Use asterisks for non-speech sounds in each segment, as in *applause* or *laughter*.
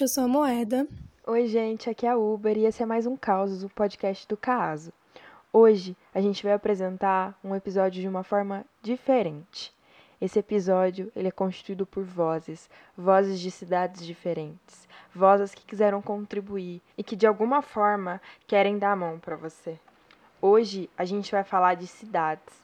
Gente, eu sou a Moeda. Oi, gente, aqui é a Uber e esse é mais um Caos, o podcast do Caso. Hoje a gente vai apresentar um episódio de uma forma diferente. Esse episódio ele é constituído por vozes, vozes de cidades diferentes, vozes que quiseram contribuir e que de alguma forma querem dar a mão para você. Hoje a gente vai falar de cidades,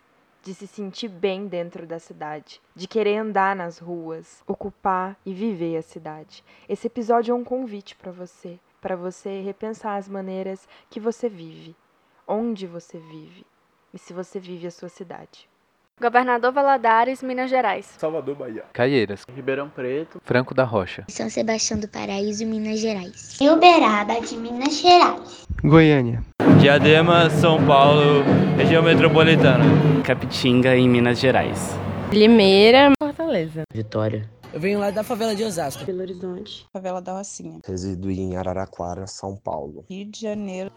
de se sentir bem dentro da cidade, de querer andar nas ruas, ocupar e viver a cidade. Esse episódio é um convite para você, para você repensar as maneiras que você vive, onde você vive e se você vive a sua cidade. Governador Valadares, Minas Gerais. Salvador, Bahia. Caieiras. Ribeirão Preto. Franco da Rocha. São Sebastião do Paraíso, Minas Gerais. Uberaba de Minas Gerais. Goiânia. Diadema, São Paulo, região metropolitana. Capitinga, em Minas Gerais. Limeira, Fortaleza. Vitória. Eu venho lá da favela de Osasco. Belo Horizonte. Favela da Rocinha. Resido em Araraquara, São Paulo. Rio de Janeiro.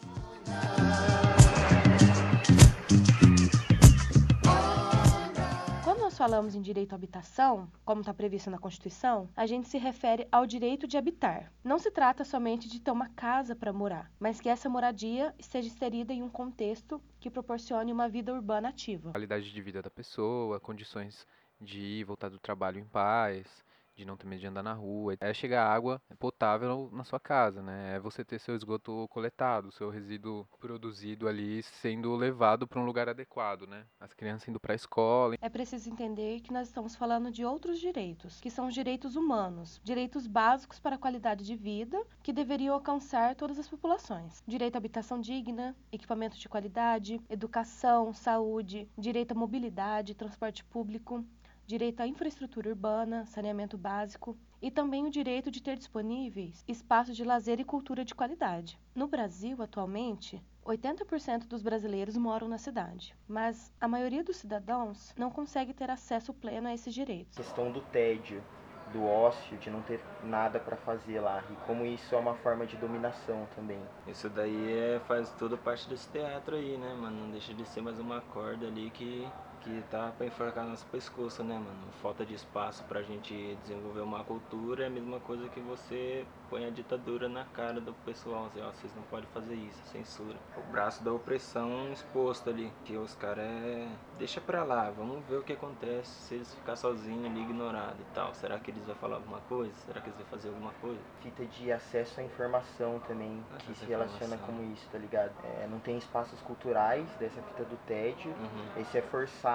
Falamos em direito à habitação, como está previsto na Constituição, a gente se refere ao direito de habitar. Não se trata somente de ter uma casa para morar, mas que essa moradia esteja inserida em um contexto que proporcione uma vida urbana ativa. Qualidade de vida da pessoa, condições de ir voltar do trabalho em paz, de não ter medo de andar na rua, é chegar água potável na sua casa, né? É você ter seu esgoto coletado, seu resíduo produzido ali sendo levado para um lugar adequado, né? As crianças indo para a escola. É preciso entender que nós estamos falando de outros direitos, que são os direitos humanos, direitos básicos para a qualidade de vida que deveriam alcançar todas as populações. Direito à habitação digna, equipamento de qualidade, educação, saúde, direito à mobilidade, transporte público, direito à infraestrutura urbana, saneamento básico e também o direito de ter disponíveis espaços de lazer e cultura de qualidade. No Brasil, atualmente, 80% dos brasileiros moram na cidade, mas a maioria dos cidadãos não consegue ter acesso pleno a esses direitos. A questão do tédio, do ócio, de não ter nada para fazer lá, e como isso é uma forma de dominação também. Isso daí é, faz toda parte desse teatro aí, né, mano? Não deixa de ser mais uma corda ali que que tá para enforcar nosso pescoço, né, mano? Falta de espaço pra gente desenvolver uma cultura é a mesma coisa que você põe a ditadura na cara do pessoal, assim, ó, vocês não podem fazer isso, censura. O braço da opressão exposto ali, que os caras é... Deixa pra lá, vamos ver o que acontece se eles ficar sozinhos ali, ignorados e tal. Será que eles vão falar alguma coisa? Será que eles vão fazer alguma coisa? Fita de acesso à informação também, que se relaciona com isso, tá ligado? É, não tem espaços culturais dessa fita do TED, uhum. esse é forçado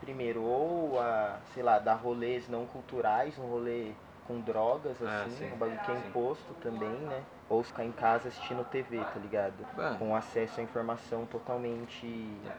primeiro ou a, sei lá, dar rolês não culturais, um rolê com drogas, ah, assim, ah, um bagulho que é imposto também, né? Ou ficar em casa assistindo TV, tá ligado? Com acesso à informação totalmente,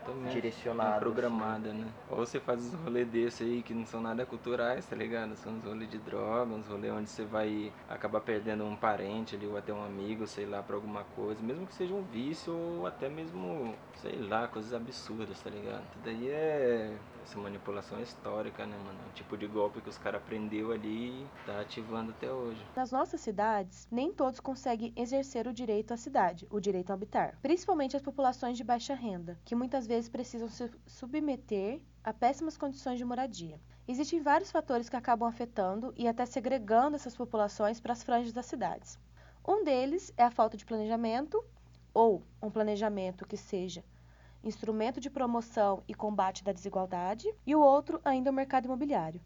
totalmente direcionada. Programada, assim. né? Ou você faz uns rolês desse aí que não são nada culturais, tá ligado? São uns rolês de droga, uns rolês onde você vai acabar perdendo um parente ali, ou até um amigo, sei lá, pra alguma coisa. Mesmo que seja um vício, ou até mesmo, sei lá, coisas absurdas, tá ligado? Isso daí é essa manipulação histórica, né, mano? O tipo de golpe que os caras aprendeu ali tá ativando até hoje. Nas nossas cidades, nem todos conseguem exercer o direito à cidade, o direito a habitar. Principalmente as populações de baixa renda, que muitas vezes precisam se submeter a péssimas condições de moradia. Existem vários fatores que acabam afetando e até segregando essas populações para as franjas das cidades. Um deles é a falta de planejamento, ou um planejamento que seja instrumento de promoção e combate da desigualdade, e o outro ainda o mercado imobiliário.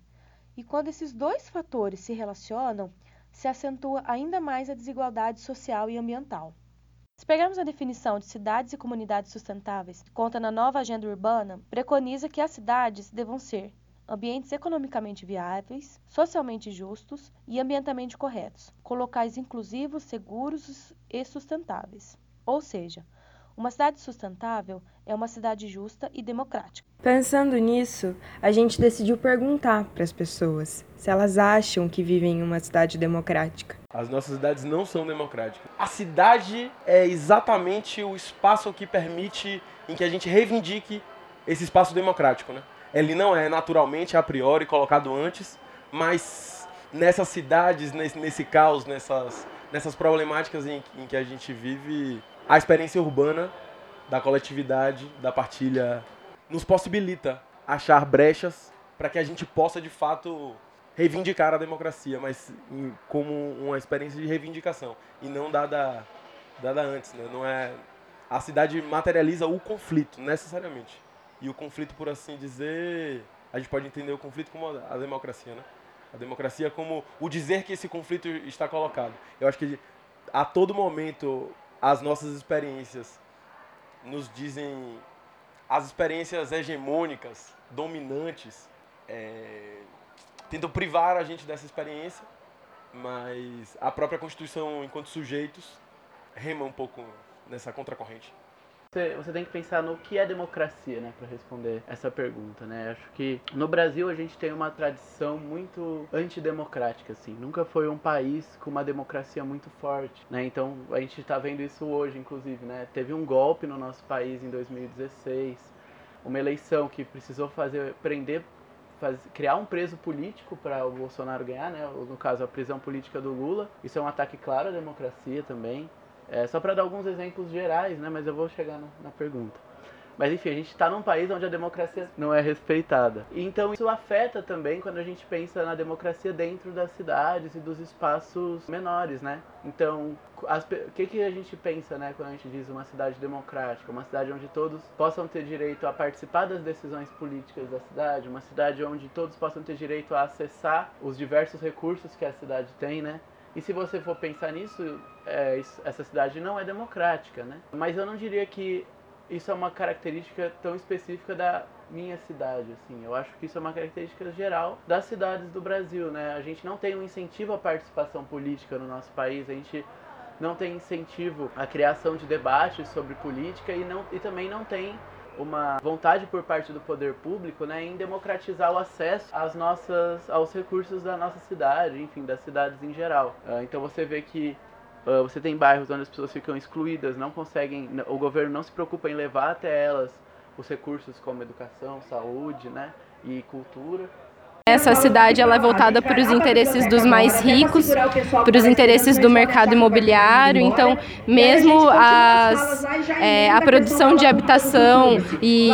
E quando esses dois fatores se relacionam, se acentua ainda mais a desigualdade social e ambiental. Se pegarmos a definição de cidades e comunidades sustentáveis, que conta na nova agenda urbana, preconiza que as cidades devam ser ambientes economicamente viáveis, socialmente justos e ambientalmente corretos, com locais inclusivos, seguros e sustentáveis. Ou seja, uma cidade sustentável é uma cidade justa e democrática. Pensando nisso, a gente decidiu perguntar para as pessoas se elas acham que vivem em uma cidade democrática. As nossas cidades não são democráticas. A cidade é exatamente o espaço que permite em que a gente reivindique esse espaço democrático, né? Ele não é naturalmente a priori colocado antes, mas nessas cidades, nesse, nesse caos, nessas, nessas problemáticas em, em que a gente vive, a experiência urbana da coletividade, da partilha, nos possibilita achar brechas para que a gente possa de fato reivindicar a democracia, mas como uma experiência de reivindicação e não dada, dada antes. Né? Não é, a cidade materializa o conflito, necessariamente. E o conflito, por assim dizer, a gente pode entender o conflito como a democracia, né? A democracia como o dizer que esse conflito está colocado. Eu acho que a todo momento as nossas experiências nos dizem as experiências hegemônicas, dominantes, é, tentam privar a gente dessa experiência, mas a própria Constituição, enquanto sujeitos, rema um pouco nessa contracorrente. Você, você tem que pensar no que é democracia, né, para responder essa pergunta, né? Acho que no Brasil a gente tem uma tradição muito antidemocrática, assim. Nunca foi um país com uma democracia muito forte, né? Então a gente está vendo isso hoje, inclusive, né? Teve um golpe no nosso país em 2016, uma eleição que precisou fazer prender criar um preso político para o Bolsonaro ganhar, né? no caso a prisão política do Lula. Isso é um ataque claro à democracia também. É, só para dar alguns exemplos gerais, né? Mas eu vou chegar no, na pergunta. Mas enfim, a gente está num país onde a democracia não é respeitada. Então isso afeta também quando a gente pensa na democracia dentro das cidades e dos espaços menores, né? Então, o que, que a gente pensa, né, quando a gente diz uma cidade democrática? Uma cidade onde todos possam ter direito a participar das decisões políticas da cidade, uma cidade onde todos possam ter direito a acessar os diversos recursos que a cidade tem, né? E se você for pensar nisso, é, essa cidade não é democrática, né? Mas eu não diria que isso é uma característica tão específica da minha cidade, assim. Eu acho que isso é uma característica geral das cidades do Brasil, né? A gente não tem um incentivo à participação política no nosso país, a gente não tem incentivo à criação de debates sobre política e, não, e também não tem uma vontade por parte do poder público né, em democratizar o acesso às nossas, aos recursos da nossa cidade, enfim, das cidades em geral. Uh, então você vê que uh, você tem bairros onde as pessoas ficam excluídas, não conseguem, o governo não se preocupa em levar até elas os recursos como educação, saúde né, e cultura. Essa cidade ela é voltada para os interesses dos mais ricos, para os interesses do mercado imobiliário. Então, mesmo as, é, a produção de habitação e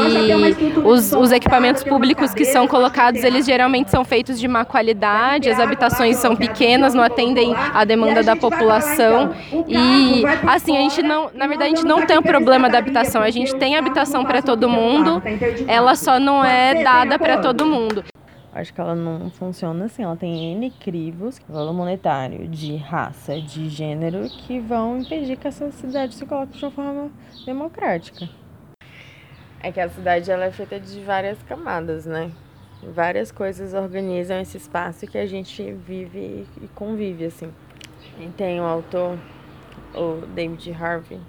os, os equipamentos públicos que são colocados, eles geralmente são feitos de má qualidade. As habitações são pequenas, não atendem à demanda da população. E assim, a gente não, na verdade, a gente não tem o problema da habitação. A gente tem habitação para todo mundo, ela só não é dada para todo mundo. Acho que ela não funciona assim. Ela tem N crivos, valor monetário, de raça, de gênero, que vão impedir que essa cidade se coloque de uma forma democrática. É que a cidade ela é feita de várias camadas, né? Várias coisas organizam esse espaço que a gente vive e convive, assim. E tem o autor, o David Harvey,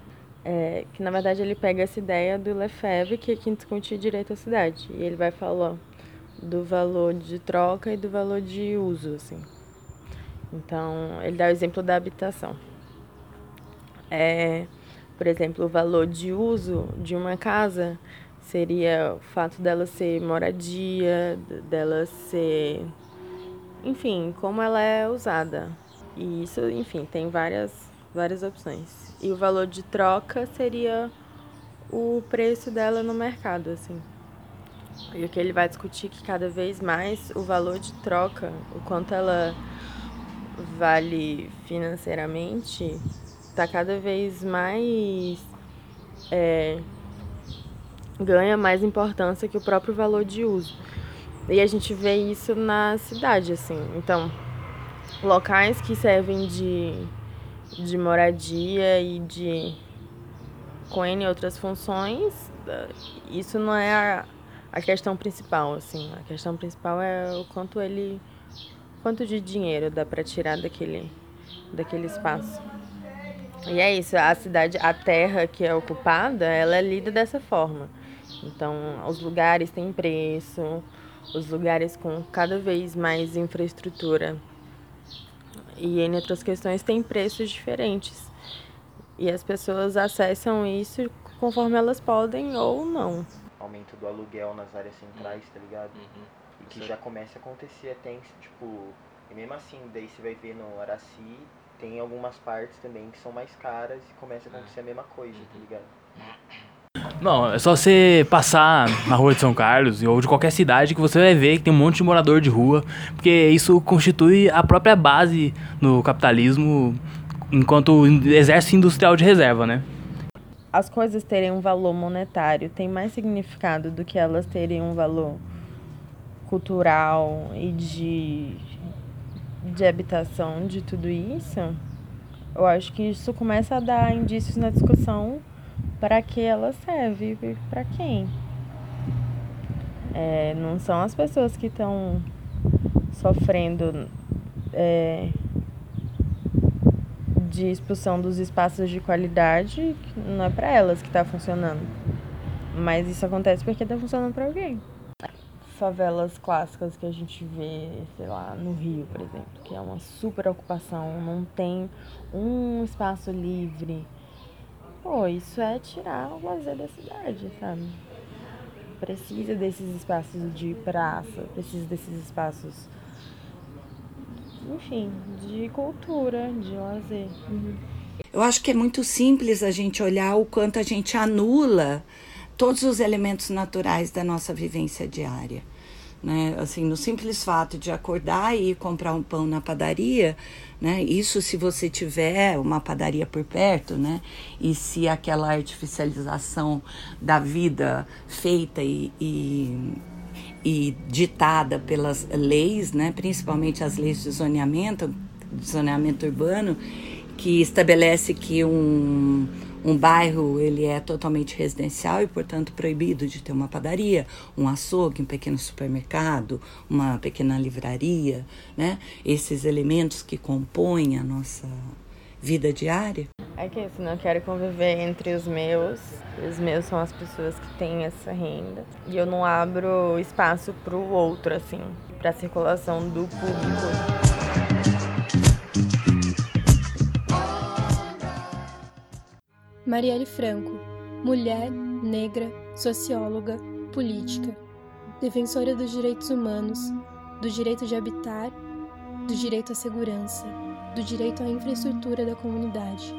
é, que na verdade ele pega essa ideia do Lefebvre, que é quem discute direito à cidade. E ele vai falar do valor de troca e do valor de uso, assim. Então, ele dá o exemplo da habitação. É, por exemplo, o valor de uso de uma casa seria o fato dela ser moradia, dela ser, enfim, como ela é usada. E isso, enfim, tem várias várias opções. E o valor de troca seria o preço dela no mercado, assim. E o que ele vai discutir que cada vez mais o valor de troca, o quanto ela vale financeiramente, está cada vez mais. É, ganha mais importância que o próprio valor de uso. E a gente vê isso na cidade, assim. Então, locais que servem de, de moradia e de com N outras funções, isso não é a questão principal, assim. A questão principal é o quanto ele. quanto de dinheiro dá para tirar daquele, daquele espaço. E é isso, a cidade, a terra que é ocupada, ela é lida dessa forma. Então, os lugares têm preço, os lugares com cada vez mais infraestrutura e em outras questões têm preços diferentes. E as pessoas acessam isso conforme elas podem ou não aumento do aluguel nas áreas centrais, tá ligado? Uhum. E que já começa a acontecer até, tipo, e mesmo assim, daí você vai ver no Araci, tem algumas partes também que são mais caras e começa a acontecer a mesma coisa, tá ligado? Não, é só você passar na rua de São Carlos ou de qualquer cidade que você vai ver que tem um monte de morador de rua, porque isso constitui a própria base no capitalismo enquanto exército industrial de reserva, né? As coisas terem um valor monetário tem mais significado do que elas terem um valor cultural e de, de habitação de tudo isso. Eu acho que isso começa a dar indícios na discussão para que ela serve e para quem. É, não são as pessoas que estão sofrendo é, de expulsão dos espaços de qualidade, não é para elas que está funcionando. Mas isso acontece porque está funcionando para alguém. Favelas clássicas que a gente vê, sei lá, no Rio, por exemplo, que é uma super ocupação, não tem um espaço livre Pô, isso é tirar o lazer da cidade, sabe? Precisa desses espaços de praça, precisa desses espaços, enfim, de cultura, de lazer. Uhum. Eu acho que é muito simples a gente olhar o quanto a gente anula todos os elementos naturais da nossa vivência diária. Né? Assim, no simples fato de acordar e ir comprar um pão na padaria, né? Isso se você tiver uma padaria por perto, né? E se aquela artificialização da vida feita e, e, e ditada pelas leis, né? Principalmente as leis de zoneamento, de zoneamento urbano, que estabelece que um um bairro ele é totalmente residencial e, portanto, proibido de ter uma padaria, um açougue, um pequeno supermercado, uma pequena livraria, né? Esses elementos que compõem a nossa vida diária. É que isso, não quero conviver entre os meus. Os meus são as pessoas que têm essa renda. E eu não abro espaço para o outro, assim, para a circulação do público. Marielle Franco, mulher, negra, socióloga, política, defensora dos direitos humanos, do direito de habitar, do direito à segurança, do direito à infraestrutura da comunidade.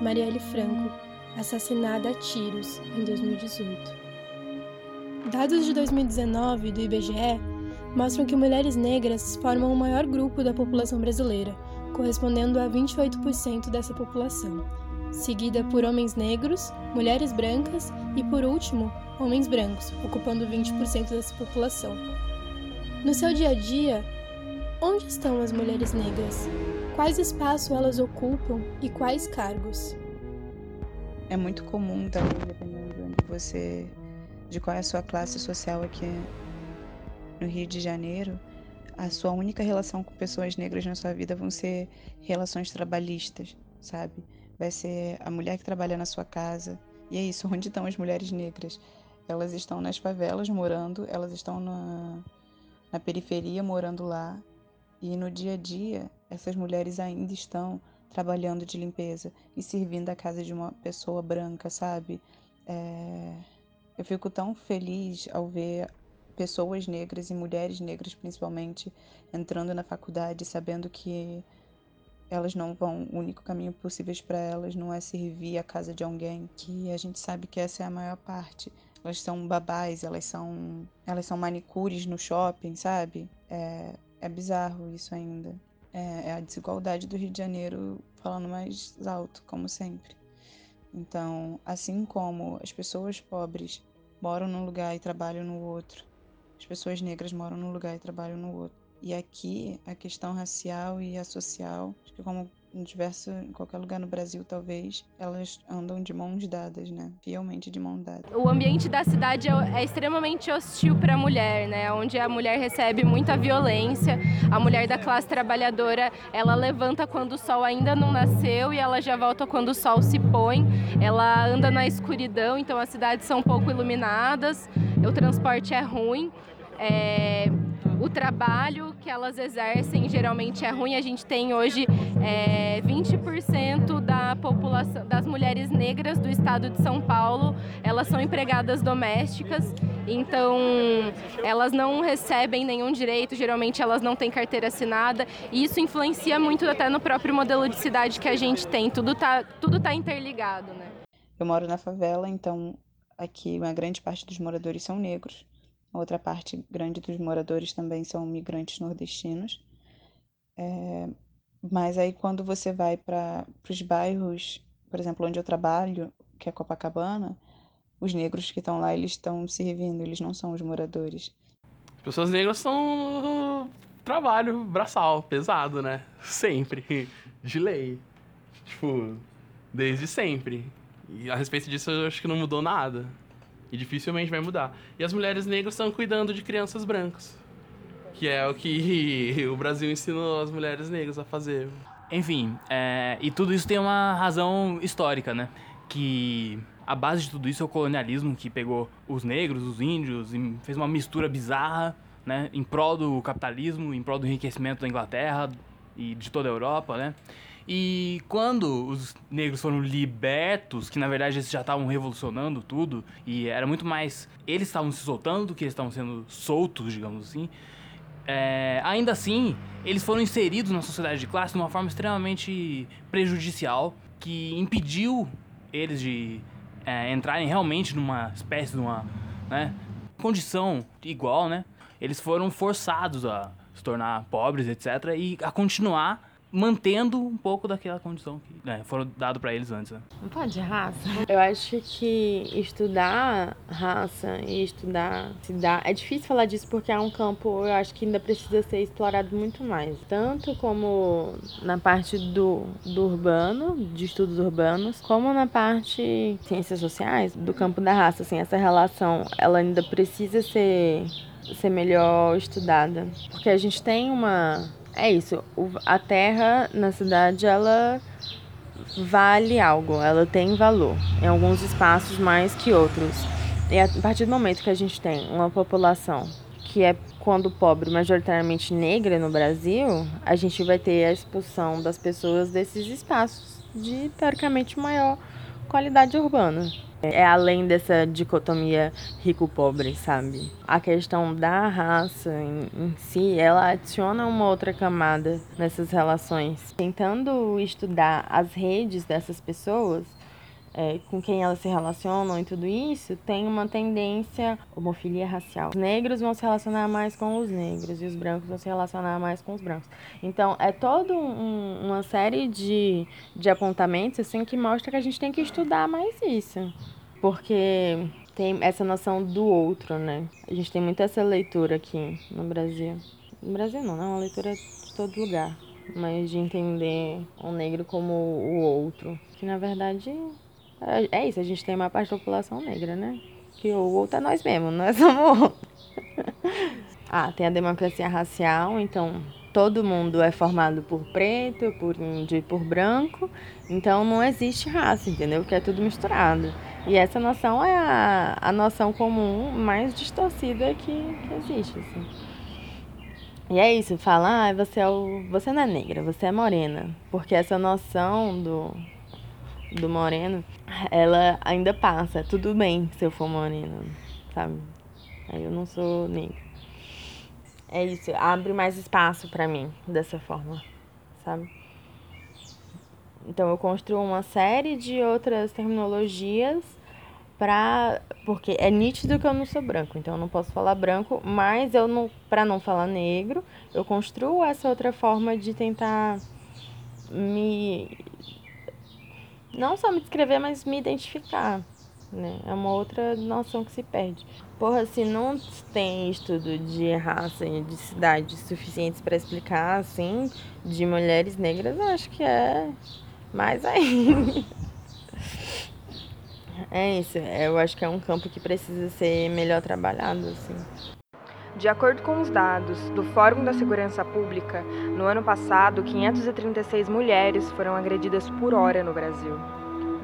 Marielle Franco, assassinada a tiros em 2018. Dados de 2019 do IBGE mostram que mulheres negras formam o maior grupo da população brasileira, correspondendo a 28% dessa população seguida por homens negros, mulheres brancas e, por último, homens brancos, ocupando 20% dessa população. No seu dia a dia, onde estão as mulheres negras? Quais espaços elas ocupam e quais cargos? É muito comum também, dependendo de onde você. de qual é a sua classe social aqui no Rio de Janeiro, a sua única relação com pessoas negras na sua vida vão ser relações trabalhistas, sabe? vai ser a mulher que trabalha na sua casa. E é isso, *laughs* onde estão as mulheres negras? Elas estão nas favelas morando, elas estão na, na periferia morando lá. E no dia a dia, essas mulheres ainda estão trabalhando de limpeza e servindo a casa de uma pessoa branca, sabe? É... Eu fico tão feliz ao ver pessoas negras e mulheres negras, principalmente, entrando na faculdade, sabendo que elas não vão, o único caminho possível para elas não é servir a casa de alguém, que a gente sabe que essa é a maior parte. Elas são babás, elas são, elas são manicures no shopping, sabe? É, é bizarro isso ainda. É, é a desigualdade do Rio de Janeiro falando mais alto, como sempre. Então, assim como as pessoas pobres moram num lugar e trabalham no outro, as pessoas negras moram num lugar e trabalham no outro. E aqui a questão racial e a social, acho que como em em qualquer lugar no Brasil, talvez, elas andam de mãos dadas, né? Fielmente de mão dada. O ambiente da cidade é, é extremamente hostil para a mulher, né? Onde a mulher recebe muita violência. A mulher da classe trabalhadora, ela levanta quando o sol ainda não nasceu e ela já volta quando o sol se põe. Ela anda na escuridão, então as cidades são pouco iluminadas, o transporte é ruim. É, o trabalho que elas exercem geralmente é ruim. A gente tem hoje é, 20% da população das mulheres negras do estado de São Paulo, elas são empregadas domésticas, então elas não recebem nenhum direito, geralmente elas não têm carteira assinada, e isso influencia muito até no próprio modelo de cidade que a gente tem. Tudo tá, tudo tá interligado, né? Eu moro na favela, então aqui uma grande parte dos moradores são negros, outra parte grande dos moradores também são migrantes nordestinos. É, mas aí quando você vai para os bairros, por exemplo, onde eu trabalho, que é Copacabana, os negros que estão lá, eles estão servindo, eles não são os moradores. As pessoas negras são trabalho braçal, pesado, né? Sempre. *laughs* De lei. Tipo, desde sempre. E a respeito disso eu acho que não mudou nada. E dificilmente vai mudar. E as mulheres negras estão cuidando de crianças brancas. Que é o que *laughs* o Brasil ensinou as mulheres negras a fazer. Enfim, é, e tudo isso tem uma razão histórica, né? Que a base de tudo isso é o colonialismo que pegou os negros, os índios, e fez uma mistura bizarra, né? Em prol do capitalismo, em prol do enriquecimento da Inglaterra e de toda a Europa, né? E quando os negros foram libertos, que na verdade eles já estavam revolucionando tudo, e era muito mais. Eles estavam se soltando do que eles estavam sendo soltos, digamos assim. É, ainda assim, eles foram inseridos na sociedade de classe de uma forma extremamente prejudicial, que impediu eles de é, entrarem realmente numa espécie de uma né, condição igual, né? Eles foram forçados a se tornar pobres, etc., e a continuar mantendo um pouco daquela condição que né, foram dado para eles antes. Né? Não pode raça. Eu acho que estudar raça e estudar cidade é difícil falar disso porque é um campo eu acho que ainda precisa ser explorado muito mais, tanto como na parte do, do urbano, de estudos urbanos, como na parte ciências sociais, do campo da raça, assim, essa relação, ela ainda precisa ser ser melhor estudada, porque a gente tem uma é isso. A terra na cidade, ela vale algo, ela tem valor. Em alguns espaços mais que outros. E a partir do momento que a gente tem uma população que é, quando pobre, majoritariamente negra no Brasil, a gente vai ter a expulsão das pessoas desses espaços de, teoricamente, maior qualidade urbana. É além dessa dicotomia rico-pobre, sabe? A questão da raça em, em, si, ela adiciona uma outra camada nessas relações. Tentando estudar as redes dessas pessoas, é, com quem elas se relacionam e tudo isso, tem uma tendência homofilia racial. Os negros vão se relacionar mais com os negros e os brancos vão se relacionar mais com os brancos. Então, é toda um, uma série de, de apontamentos assim que mostra que a gente tem que estudar mais isso. Porque tem essa noção do outro, né? A gente tem muito essa leitura aqui no Brasil. No Brasil não, né? Uma leitura de todo lugar. Mas de entender o negro como o outro. Que na verdade é, é isso, a gente tem uma parte da população negra, né? Que o outro é nós mesmos, nós somos ah, tem a democracia racial, então todo mundo é formado por preto, por índio e por branco, então não existe raça, entendeu? Porque é tudo misturado. E essa noção é a, a noção comum mais distorcida que, que existe, assim. E é isso, falar, ah, você, é o, você não é negra, você é morena. Porque essa noção do, do moreno, ela ainda passa. Tudo bem se eu for morena, sabe? Aí eu não sou negra. É isso, abre mais espaço para mim dessa forma, sabe? Então eu construo uma série de outras terminologias para porque é nítido que eu não sou branco, então eu não posso falar branco, mas eu não para não falar negro, eu construo essa outra forma de tentar me não só me descrever, mas me identificar. Né? É uma outra noção que se perde. Porra, se não tem estudo de raça e de cidade suficientes para explicar, assim, de mulheres negras, acho que é mais aí. *laughs* é isso, eu acho que é um campo que precisa ser melhor trabalhado, assim. De acordo com os dados do Fórum da Segurança Pública, no ano passado, 536 mulheres foram agredidas por hora no Brasil.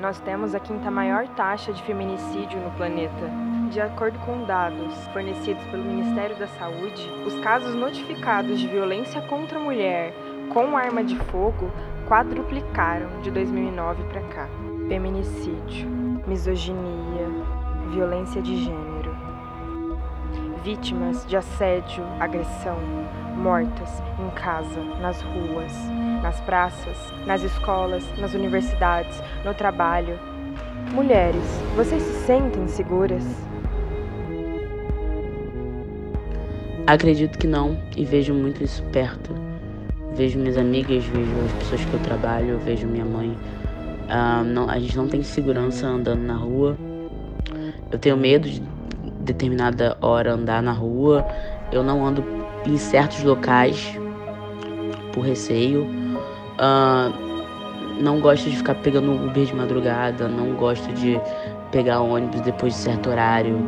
Nós temos a quinta maior taxa de feminicídio no planeta. De acordo com dados fornecidos pelo Ministério da Saúde, os casos notificados de violência contra a mulher com arma de fogo quadruplicaram de 2009 para cá. Feminicídio, misoginia, violência de gênero vítimas de assédio, agressão, mortas em casa, nas ruas, nas praças, nas escolas, nas universidades, no trabalho. Mulheres, vocês se sentem seguras? Acredito que não e vejo muito isso perto. Vejo minhas amigas, vejo as pessoas que eu trabalho, vejo minha mãe. Uh, não, a gente não tem segurança andando na rua. Eu tenho medo de determinada hora andar na rua. Eu não ando em certos locais por receio. Uh, não gosto de ficar pegando Uber de madrugada. Não gosto de pegar ônibus depois de certo horário.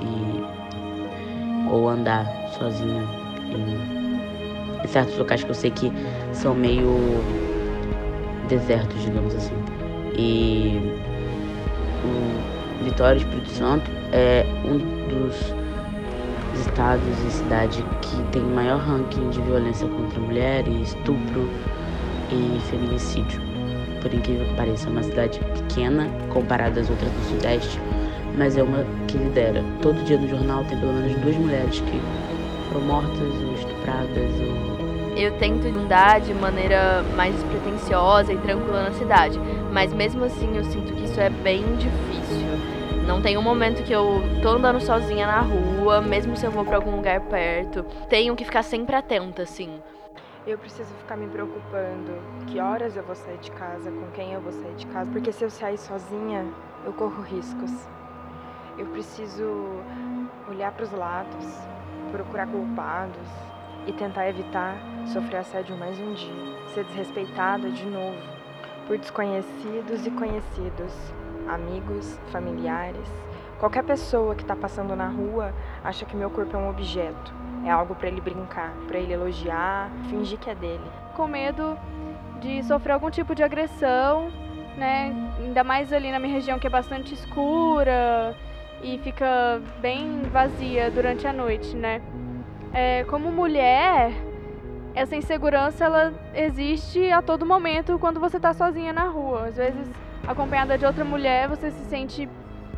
E ou andar sozinha em, em certos locais que eu sei que são meio desertos, digamos assim. E Vitória Espírito Santo é um dos estados e cidades que tem maior ranking de violência contra mulheres, estupro e feminicídio. Por incrível que pareça, é uma cidade pequena comparada às outras do Sudeste, mas é uma que lidera. Todo dia no jornal tem pelo menos duas mulheres que foram mortas ou estupradas ou eu tento andar de maneira mais despretensiosa e tranquila na cidade, mas mesmo assim eu sinto que isso é bem difícil. Não tem um momento que eu tô andando sozinha na rua, mesmo se eu vou para algum lugar perto. Tenho que ficar sempre atenta, assim. Eu preciso ficar me preocupando que horas eu vou sair de casa, com quem eu vou sair de casa, porque se eu sair sozinha, eu corro riscos. Eu preciso olhar para os lados, procurar culpados e tentar evitar sofrer assédio mais um dia, ser desrespeitada de novo por desconhecidos e conhecidos, amigos, familiares. Qualquer pessoa que está passando na rua acha que meu corpo é um objeto, é algo para ele brincar, para ele elogiar, fingir que é dele. Com medo de sofrer algum tipo de agressão, né? Ainda mais ali na minha região que é bastante escura, e fica bem vazia durante a noite, né? É, como mulher, essa insegurança ela existe a todo momento quando você está sozinha na rua. Às vezes, acompanhada de outra mulher, você se sente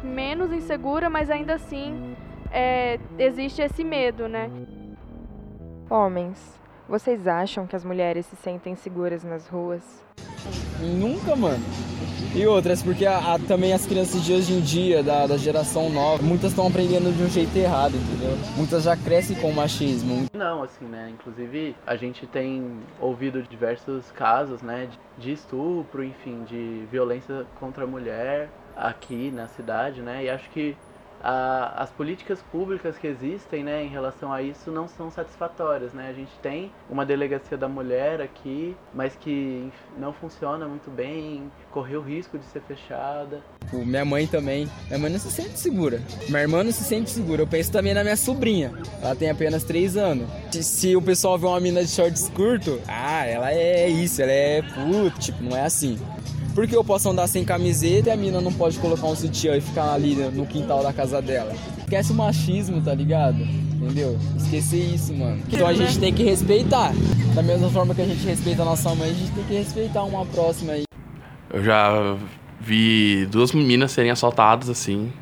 menos insegura, mas ainda assim é, existe esse medo, né? Homens, vocês acham que as mulheres se sentem seguras nas ruas? Nunca, mano. E outras, porque a, a, também as crianças de hoje em dia, da, da geração nova, muitas estão aprendendo de um jeito errado, entendeu? Muitas já crescem com o machismo. Não, assim, né? Inclusive, a gente tem ouvido diversos casos, né? De estupro, enfim, de violência contra a mulher aqui na cidade, né? E acho que a, as políticas públicas que existem né, em relação a isso não são satisfatórias. Né? A gente tem uma delegacia da mulher aqui, mas que não funciona muito bem, correu o risco de ser fechada. Minha mãe também. Minha mãe não se sente segura. Minha irmã não se sente segura. Eu penso também na minha sobrinha. Ela tem apenas 3 anos. Se o pessoal vê uma mina de shorts curto, ah, ela é isso, ela é puto, tipo, não é assim. Porque eu posso andar sem camiseta e a mina não pode colocar um sutiã e ficar ali no quintal da casa dela. Esquece o machismo, tá ligado? Entendeu? Esquecer isso, mano. Então a gente tem que respeitar. Da mesma forma que a gente respeita a nossa mãe, a gente tem que respeitar uma próxima aí. Eu já vi duas meninas serem assaltadas assim,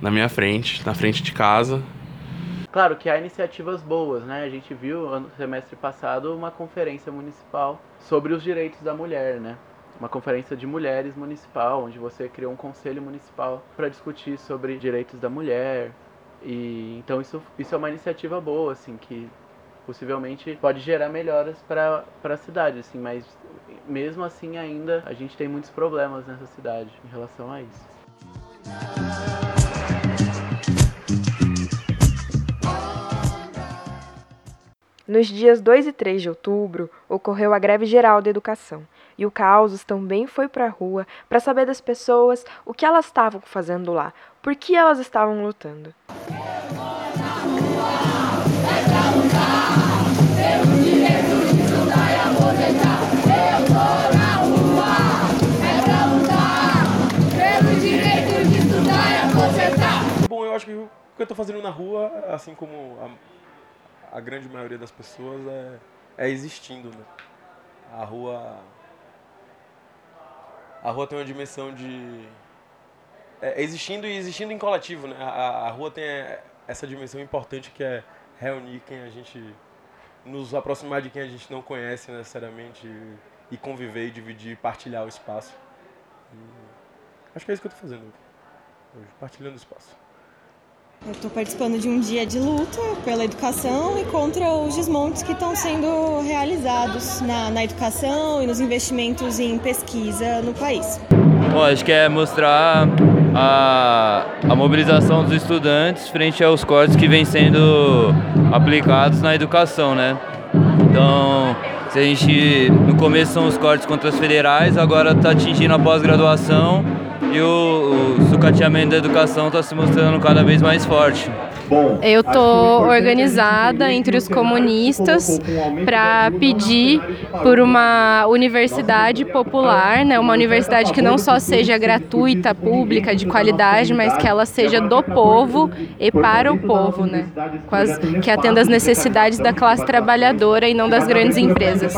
na minha frente, na frente de casa. Claro que há iniciativas boas, né? A gente viu no semestre passado uma conferência municipal sobre os direitos da mulher, né? Uma conferência de mulheres municipal, onde você criou um conselho municipal para discutir sobre direitos da mulher. E então isso, isso é uma iniciativa boa, assim, que possivelmente pode gerar melhoras para a cidade, assim, mas mesmo assim ainda a gente tem muitos problemas nessa cidade em relação a isso. Nos dias 2 e 3 de outubro, ocorreu a greve geral da educação, e o Causos também foi para a rua para saber das pessoas o que elas estavam fazendo lá, por que elas estavam lutando. Bom, eu acho que o que eu estou fazendo na rua, assim como a, a grande maioria das pessoas, é, é existindo. Né? A rua a rua tem uma dimensão de. É, existindo e existindo em coletivo, né? A, a rua tem essa dimensão importante que é reunir quem a gente. nos aproximar de quem a gente não conhece necessariamente e, e conviver e dividir, partilhar o espaço. E Acho que é isso que eu tô fazendo hoje, partilhando espaço. Eu estou participando de um dia de luta pela educação e contra os desmontes que estão sendo realizados na, na educação e nos investimentos em pesquisa no país. Bom, acho que é mostrar a, a mobilização dos estudantes frente aos cortes que vêm sendo aplicados na educação, né? Então, se a gente no começo são os cortes contra as federais, agora está atingindo a pós-graduação e o, o sucateamento da educação está se mostrando cada vez mais forte. Eu tô organizada entre os comunistas para pedir por uma universidade popular, né, uma universidade que não só seja gratuita, pública, de qualidade, mas que ela seja do povo e para o povo, né, que atenda às necessidades da classe trabalhadora e não das grandes empresas.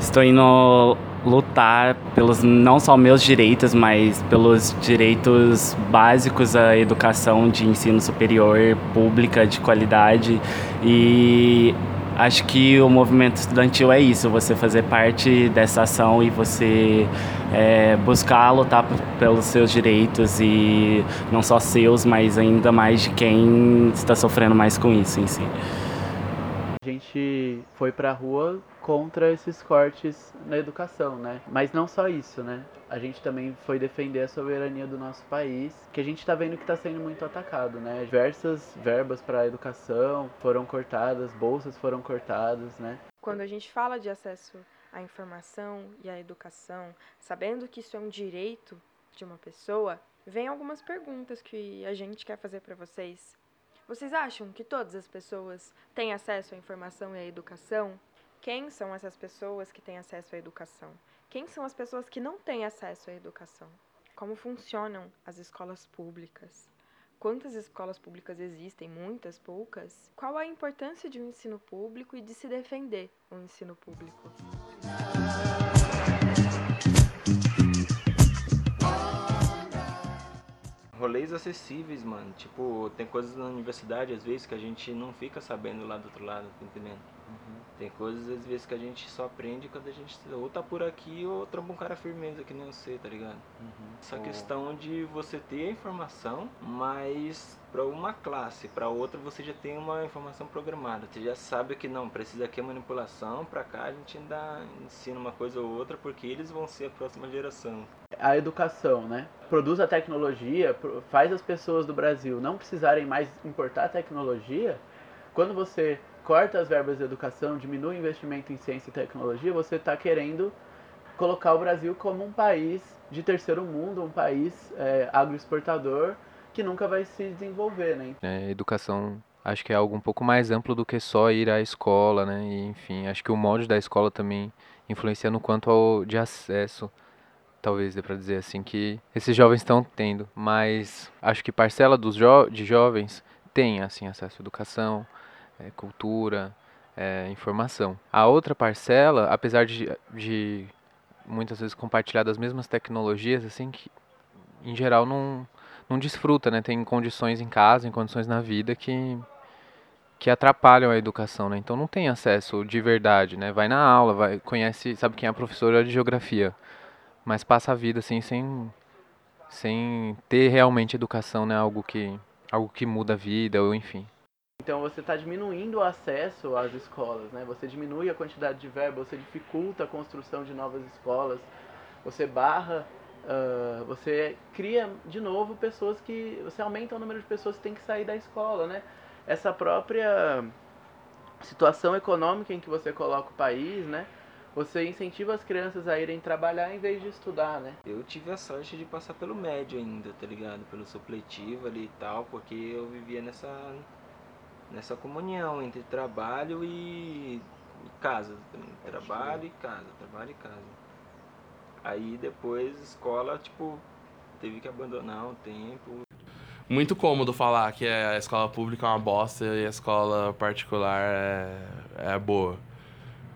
Estou indo lutar pelos não só meus direitos, mas pelos direitos básicos à educação de ensino superior pública de qualidade e acho que o movimento estudantil é isso, você fazer parte dessa ação e você é, buscar lutar pelos seus direitos e não só seus, mas ainda mais de quem está sofrendo mais com isso em si. A gente foi pra rua contra esses cortes na educação, né? Mas não só isso, né? A gente também foi defender a soberania do nosso país, que a gente está vendo que está sendo muito atacado, né? Diversas verbas para a educação foram cortadas, bolsas foram cortadas, né? Quando a gente fala de acesso à informação e à educação, sabendo que isso é um direito de uma pessoa, vem algumas perguntas que a gente quer fazer para vocês. Vocês acham que todas as pessoas têm acesso à informação e à educação? Quem são essas pessoas que têm acesso à educação? Quem são as pessoas que não têm acesso à educação? Como funcionam as escolas públicas? Quantas escolas públicas existem? Muitas, poucas? Qual a importância de um ensino público e de se defender o um ensino público? rolês acessíveis, mano. Tipo, tem coisas na universidade, às vezes, que a gente não fica sabendo lá do outro lado, tá entendendo? Uhum. Tem coisas, às vezes, que a gente só aprende quando a gente ou tá por aqui ou tromba um cara firmeza que nem você, tá ligado? Uhum. Essa oh. questão de você ter a informação, mas para uma classe, para outra você já tem uma informação programada. Você já sabe que não, precisa aqui a manipulação, para cá a gente ainda ensina uma coisa ou outra porque eles vão ser a próxima geração. A educação, né? Produz a tecnologia, faz as pessoas do Brasil não precisarem mais importar tecnologia. Quando você corta as verbas de educação, diminui o investimento em ciência e tecnologia, você está querendo colocar o Brasil como um país de terceiro mundo, um país é, agroexportador que nunca vai se desenvolver, né? É, educação acho que é algo um pouco mais amplo do que só ir à escola, né? E, enfim, acho que o molde da escola também influencia no quanto ao de acesso, talvez dê para dizer assim que esses jovens estão tendo, mas acho que parcela dos jo de jovens tem assim acesso à educação, é, cultura, é, informação. A outra parcela, apesar de, de muitas vezes compartilhar das mesmas tecnologias, assim que em geral não não desfruta, né? Tem condições em casa, em condições na vida que que atrapalham a educação, né? Então não tem acesso de verdade, né? Vai na aula, vai conhece, sabe quem é a professora de geografia, mas passa a vida assim sem sem ter realmente educação, né? Algo que algo que muda a vida ou enfim. Então você está diminuindo o acesso às escolas, né? Você diminui a quantidade de verba, você dificulta a construção de novas escolas, você barra Uh, você cria de novo pessoas que. Você aumenta o número de pessoas que têm que sair da escola, né? Essa própria situação econômica em que você coloca o país, né? Você incentiva as crianças a irem trabalhar em vez de estudar, né? Eu tive a sorte de passar pelo médio ainda, tá ligado? Pelo supletivo ali e tal, porque eu vivia nessa, nessa comunhão entre trabalho e, e casa. Trabalho e casa, trabalho e casa. Aí depois escola, tipo, teve que abandonar um tempo. Muito cômodo falar que a escola pública é uma bosta e a escola particular é, é boa.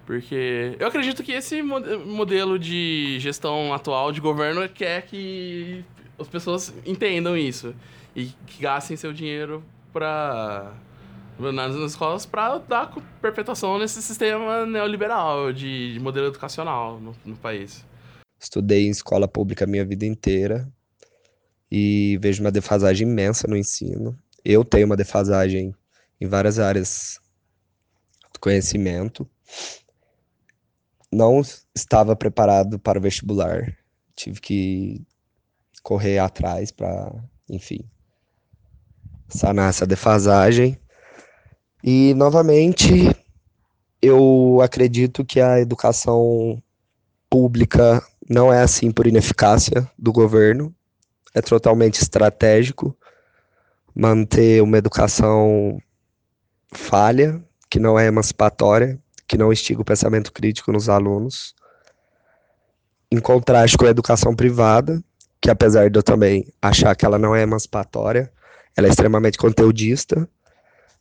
Porque eu acredito que esse modelo de gestão atual de governo quer que as pessoas entendam isso e que gastem seu dinheiro para nas escolas para dar perpetuação nesse sistema neoliberal de, de modelo educacional no, no país. Estudei em escola pública minha vida inteira e vejo uma defasagem imensa no ensino. Eu tenho uma defasagem em várias áreas do conhecimento. Não estava preparado para o vestibular. Tive que correr atrás para, enfim, sanar essa defasagem. E, novamente, eu acredito que a educação pública não é assim por ineficácia do governo, é totalmente estratégico manter uma educação falha, que não é emancipatória, que não instiga o pensamento crítico nos alunos, em contraste com a educação privada, que apesar de eu também achar que ela não é emancipatória, ela é extremamente conteudista.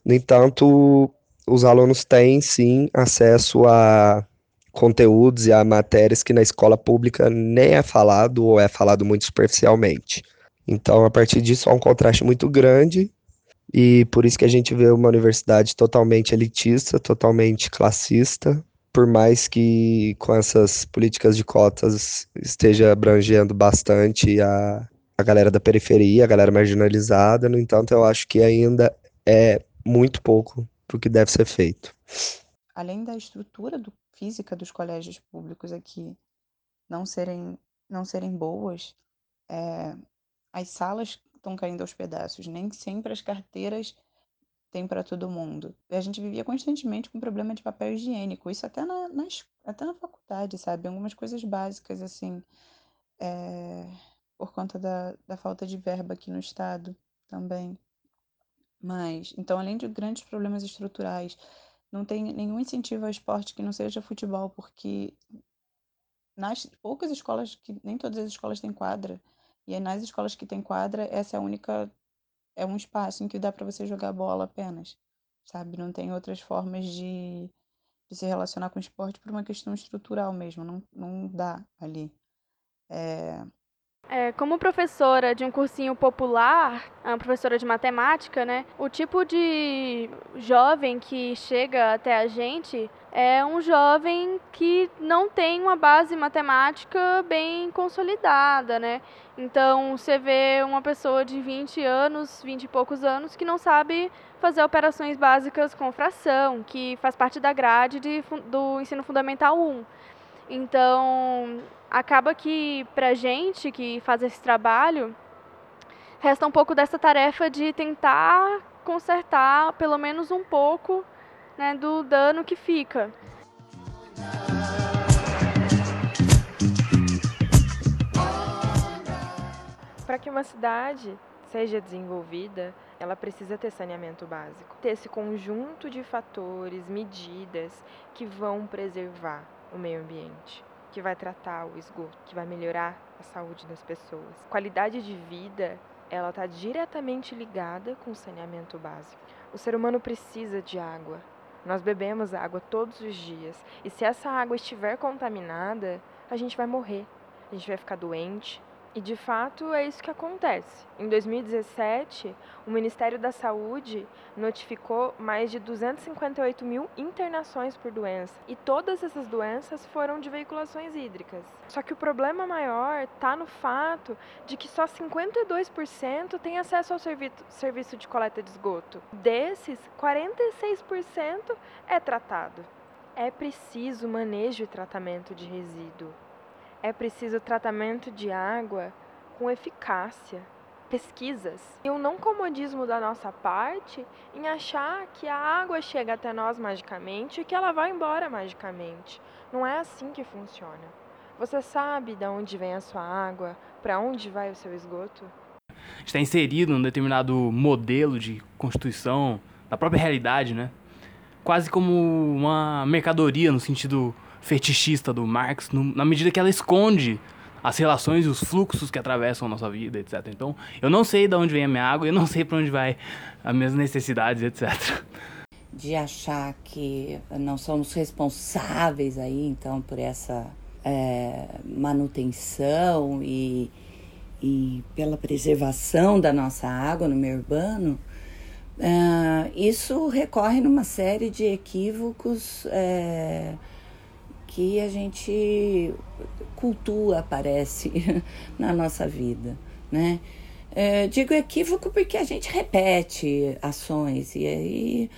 No entanto, os alunos têm sim acesso a conteúdos e a matérias que na escola pública nem é falado ou é falado muito superficialmente. Então, a partir disso, há um contraste muito grande e por isso que a gente vê uma universidade totalmente elitista, totalmente classista, por mais que com essas políticas de cotas esteja abrangendo bastante a, a galera da periferia, a galera marginalizada, no entanto, eu acho que ainda é muito pouco para o que deve ser feito. Além da estrutura do, física dos colégios públicos aqui não serem, não serem boas, é, as salas estão caindo aos pedaços, nem sempre as carteiras têm para todo mundo. A gente vivia constantemente com problema de papel higiênico, isso até na, nas, até na faculdade, sabe? Algumas coisas básicas, assim, é, por conta da, da falta de verba aqui no estado também. Mas, então, além de grandes problemas estruturais, não tem nenhum incentivo ao esporte que não seja futebol, porque nas poucas escolas, que nem todas as escolas têm quadra, e aí nas escolas que tem quadra, essa é a única é um espaço em que dá para você jogar bola apenas, sabe? Não tem outras formas de, de se relacionar com o esporte por uma questão estrutural mesmo, não, não dá ali. É... É, como professora de um cursinho popular, uma professora de matemática, né? O tipo de jovem que chega até a gente é um jovem que não tem uma base matemática bem consolidada, né? Então, você vê uma pessoa de 20 anos, 20 e poucos anos, que não sabe fazer operações básicas com fração, que faz parte da grade de, do ensino fundamental 1. Então, acaba que pra gente que faz esse trabalho, resta um pouco dessa tarefa de tentar consertar pelo menos um pouco né, do dano que fica. Para que uma cidade seja desenvolvida, ela precisa ter saneamento básico, ter esse conjunto de fatores, medidas que vão preservar o meio ambiente, que vai tratar o esgoto, que vai melhorar a saúde das pessoas. Qualidade de vida, ela está diretamente ligada com o saneamento básico. O ser humano precisa de água. Nós bebemos água todos os dias e se essa água estiver contaminada, a gente vai morrer, a gente vai ficar doente, e de fato é isso que acontece. Em 2017, o Ministério da Saúde notificou mais de 258 mil internações por doença. E todas essas doenças foram de veiculações hídricas. Só que o problema maior está no fato de que só 52% têm acesso ao serviço de coleta de esgoto. Desses, 46% é tratado. É preciso manejo e tratamento de resíduo é preciso tratamento de água com eficácia, pesquisas e o não comodismo da nossa parte em achar que a água chega até nós magicamente e que ela vai embora magicamente. Não é assim que funciona. Você sabe de onde vem a sua água, para onde vai o seu esgoto? Está inserido num determinado modelo de constituição da própria realidade, né? Quase como uma mercadoria no sentido fetichista do Marx, no, na medida que ela esconde as relações e os fluxos que atravessam a nossa vida, etc. Então, eu não sei de onde vem a minha água, eu não sei para onde vai as minhas necessidades, etc. De achar que não somos responsáveis aí, então, por essa é, manutenção e, e pela preservação da nossa água no meio urbano, é, isso recorre numa série de equívocos é, que a gente cultua, parece, *laughs* na nossa vida, né? É, digo equívoco porque a gente repete ações e aí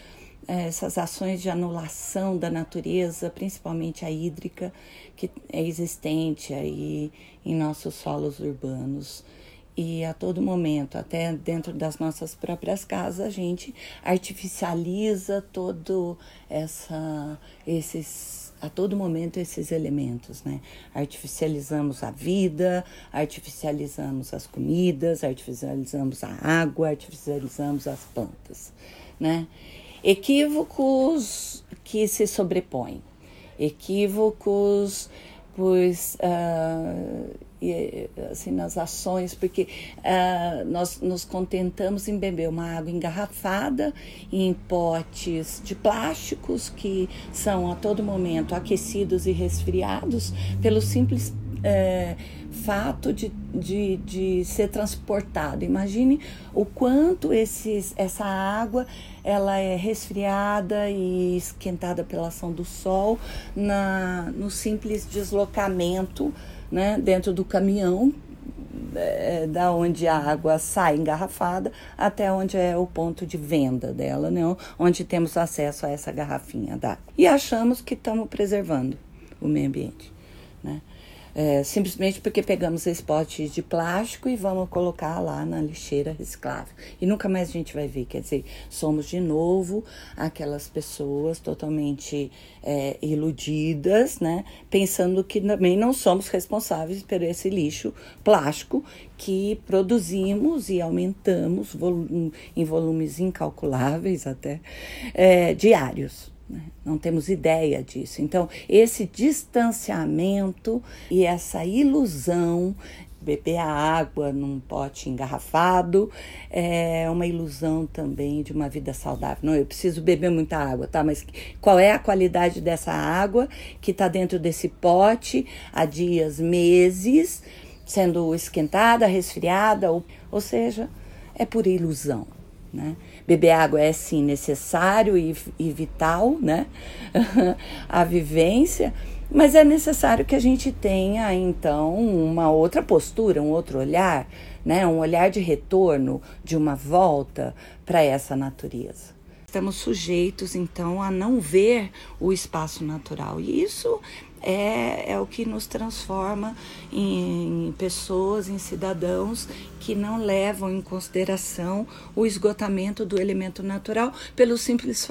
essas ações de anulação da natureza, principalmente a hídrica, que é existente aí em nossos solos urbanos. E a todo momento, até dentro das nossas próprias casas, a gente artificializa todo essa, esses, a todo momento esses elementos, né? Artificializamos a vida, artificializamos as comidas, artificializamos a água, artificializamos as plantas, né? Equívocos que se sobrepõem, equívocos pois uh, assim nas ações porque uh, nós nos contentamos em beber uma água engarrafada em potes de plásticos que são a todo momento aquecidos e resfriados pelo simples é, fato de, de, de ser transportado. Imagine o quanto esses, essa água ela é resfriada e esquentada pela ação do sol na, no simples deslocamento né, dentro do caminhão é, da onde a água sai engarrafada até onde é o ponto de venda dela, né, onde temos acesso a essa garrafinha d'água. E achamos que estamos preservando o meio ambiente. Né? É, simplesmente porque pegamos esse pote de plástico e vamos colocar lá na lixeira reciclável. E nunca mais a gente vai ver. Quer dizer, somos de novo aquelas pessoas totalmente é, iludidas, né? Pensando que também não somos responsáveis por esse lixo plástico que produzimos e aumentamos em volumes incalculáveis até é, diários. Né? Não temos ideia disso. Então, esse distanciamento e essa ilusão beber a água num pote engarrafado é uma ilusão também de uma vida saudável. Não, eu preciso beber muita água, tá? Mas qual é a qualidade dessa água que está dentro desse pote há dias, meses, sendo esquentada, resfriada, ou, ou seja, é por ilusão, né? Beber água é sim necessário e, e vital, né? *laughs* a vivência, mas é necessário que a gente tenha então uma outra postura, um outro olhar, né? Um olhar de retorno, de uma volta para essa natureza. Estamos sujeitos então a não ver o espaço natural. E isso é, é o que nos transforma em pessoas, em cidadãos que não levam em consideração o esgotamento do elemento natural pelo simples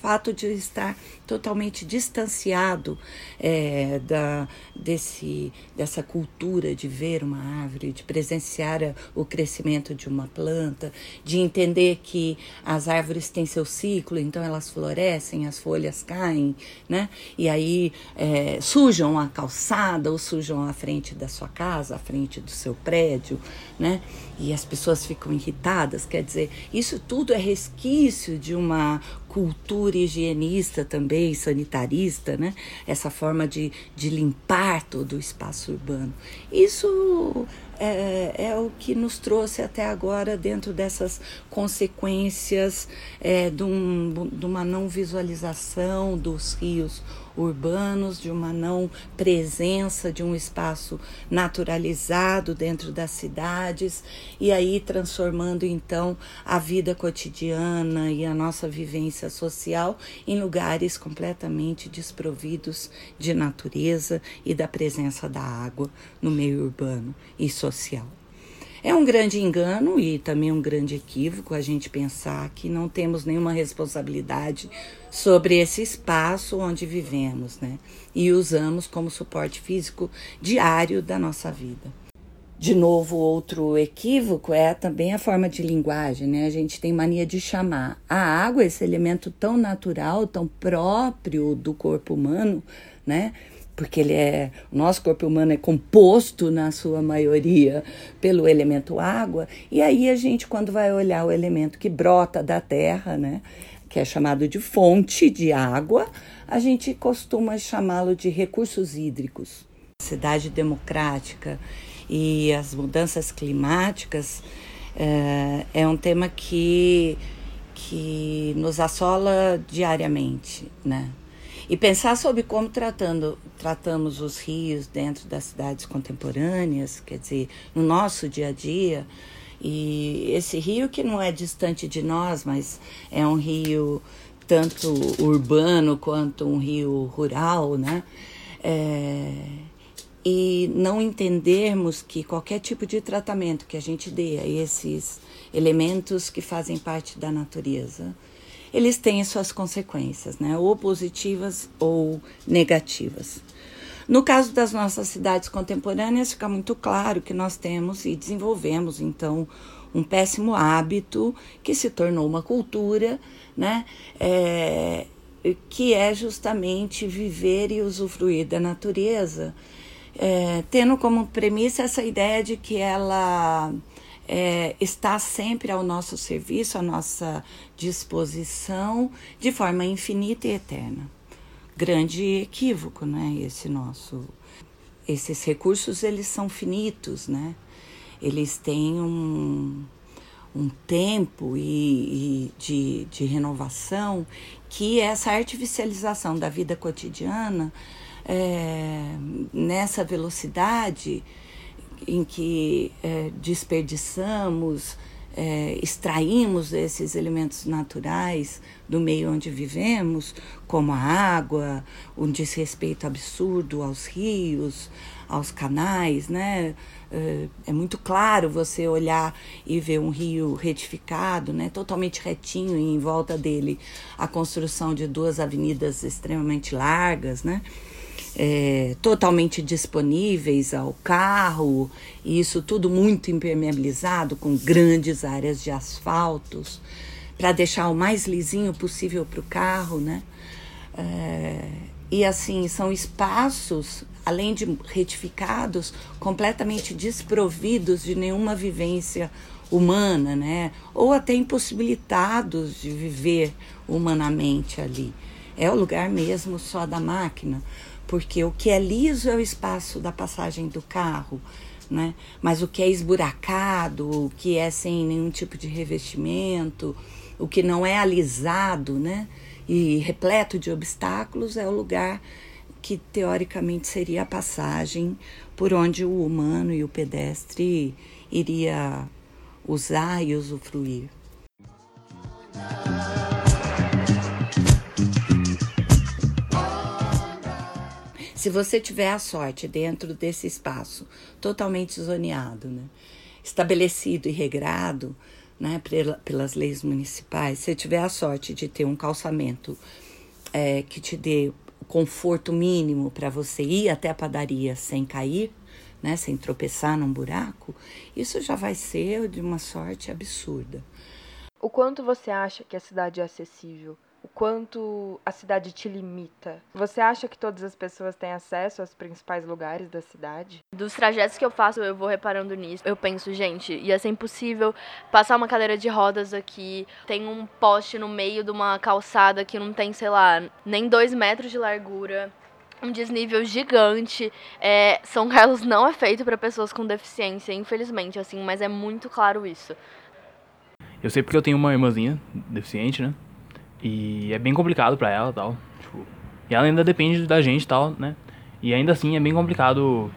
fato de estar totalmente distanciado é, da, desse, dessa cultura de ver uma árvore, de presenciar o crescimento de uma planta, de entender que as árvores têm seu ciclo, então elas florescem, as folhas caem, né? E aí é, sujam a calçada ou sujam a frente da sua casa, a frente do seu prédio, né? E as pessoas ficam irritadas, quer dizer, isso tudo é resquício de uma cultura higienista também, sanitarista, né? Essa forma de, de limpar todo o espaço urbano. Isso é, é, o que nos trouxe até agora dentro dessas consequências é, de, um, de uma não visualização dos rios urbanos, de uma não presença de um espaço naturalizado dentro das cidades, e aí transformando então a vida cotidiana e a nossa vivência social em lugares completamente desprovidos de natureza e da presença da água no meio urbano e social. É um grande engano e também um grande equívoco a gente pensar que não temos nenhuma responsabilidade sobre esse espaço onde vivemos, né? E usamos como suporte físico diário da nossa vida. De novo, outro equívoco é também a forma de linguagem, né? A gente tem mania de chamar a água, esse elemento tão natural, tão próprio do corpo humano, né? porque ele é, o nosso corpo humano é composto na sua maioria pelo elemento água, e aí a gente quando vai olhar o elemento que brota da terra, né, que é chamado de fonte de água, a gente costuma chamá-lo de recursos hídricos. Cidade democrática e as mudanças climáticas é, é um tema que, que nos assola diariamente, né? E pensar sobre como tratando, tratamos os rios dentro das cidades contemporâneas, quer dizer, no nosso dia a dia. E esse rio que não é distante de nós, mas é um rio tanto urbano quanto um rio rural, né? É, e não entendermos que qualquer tipo de tratamento que a gente dê a esses elementos que fazem parte da natureza, eles têm suas consequências, né? ou positivas ou negativas. No caso das nossas cidades contemporâneas, fica muito claro que nós temos e desenvolvemos, então, um péssimo hábito que se tornou uma cultura, né? É, que é justamente viver e usufruir da natureza, é, tendo como premissa essa ideia de que ela é, está sempre ao nosso serviço, à nossa disposição, de forma infinita e eterna. Grande equívoco, né? Esse nosso, esses recursos eles são finitos, né? Eles têm um, um tempo e, e de, de renovação que essa artificialização da vida cotidiana é, nessa velocidade em que é, desperdiçamos, é, extraímos esses elementos naturais do meio onde vivemos, como a água, um desrespeito absurdo aos rios, aos canais, né? É, é muito claro você olhar e ver um rio retificado, né, totalmente retinho e em volta dele a construção de duas avenidas extremamente largas, né? É, totalmente disponíveis ao carro, e isso tudo muito impermeabilizado, com grandes áreas de asfaltos, para deixar o mais lisinho possível para o carro, né? É, e assim, são espaços, além de retificados, completamente desprovidos de nenhuma vivência humana, né? Ou até impossibilitados de viver humanamente ali. É o lugar mesmo só da máquina porque o que é liso é o espaço da passagem do carro, né? Mas o que é esburacado, o que é sem nenhum tipo de revestimento, o que não é alisado, né? E repleto de obstáculos é o lugar que teoricamente seria a passagem por onde o humano e o pedestre iria usar e usufruir. Se você tiver a sorte dentro desse espaço totalmente zoneado, né, estabelecido e regrado né, pelas leis municipais, se tiver a sorte de ter um calçamento é, que te dê conforto mínimo para você ir até a padaria sem cair, né, sem tropeçar num buraco, isso já vai ser de uma sorte absurda. O quanto você acha que a cidade é acessível? O quanto a cidade te limita. Você acha que todas as pessoas têm acesso aos principais lugares da cidade? Dos trajetos que eu faço, eu vou reparando nisso. Eu penso, gente, ia ser impossível passar uma cadeira de rodas aqui. Tem um poste no meio de uma calçada que não tem, sei lá, nem dois metros de largura um desnível gigante. É, São Carlos não é feito para pessoas com deficiência, infelizmente, assim, mas é muito claro isso. Eu sei porque eu tenho uma irmãzinha deficiente, né? E é bem complicado para ela tal. Tipo, e ela ainda depende da gente tal, né? E ainda assim é bem complicado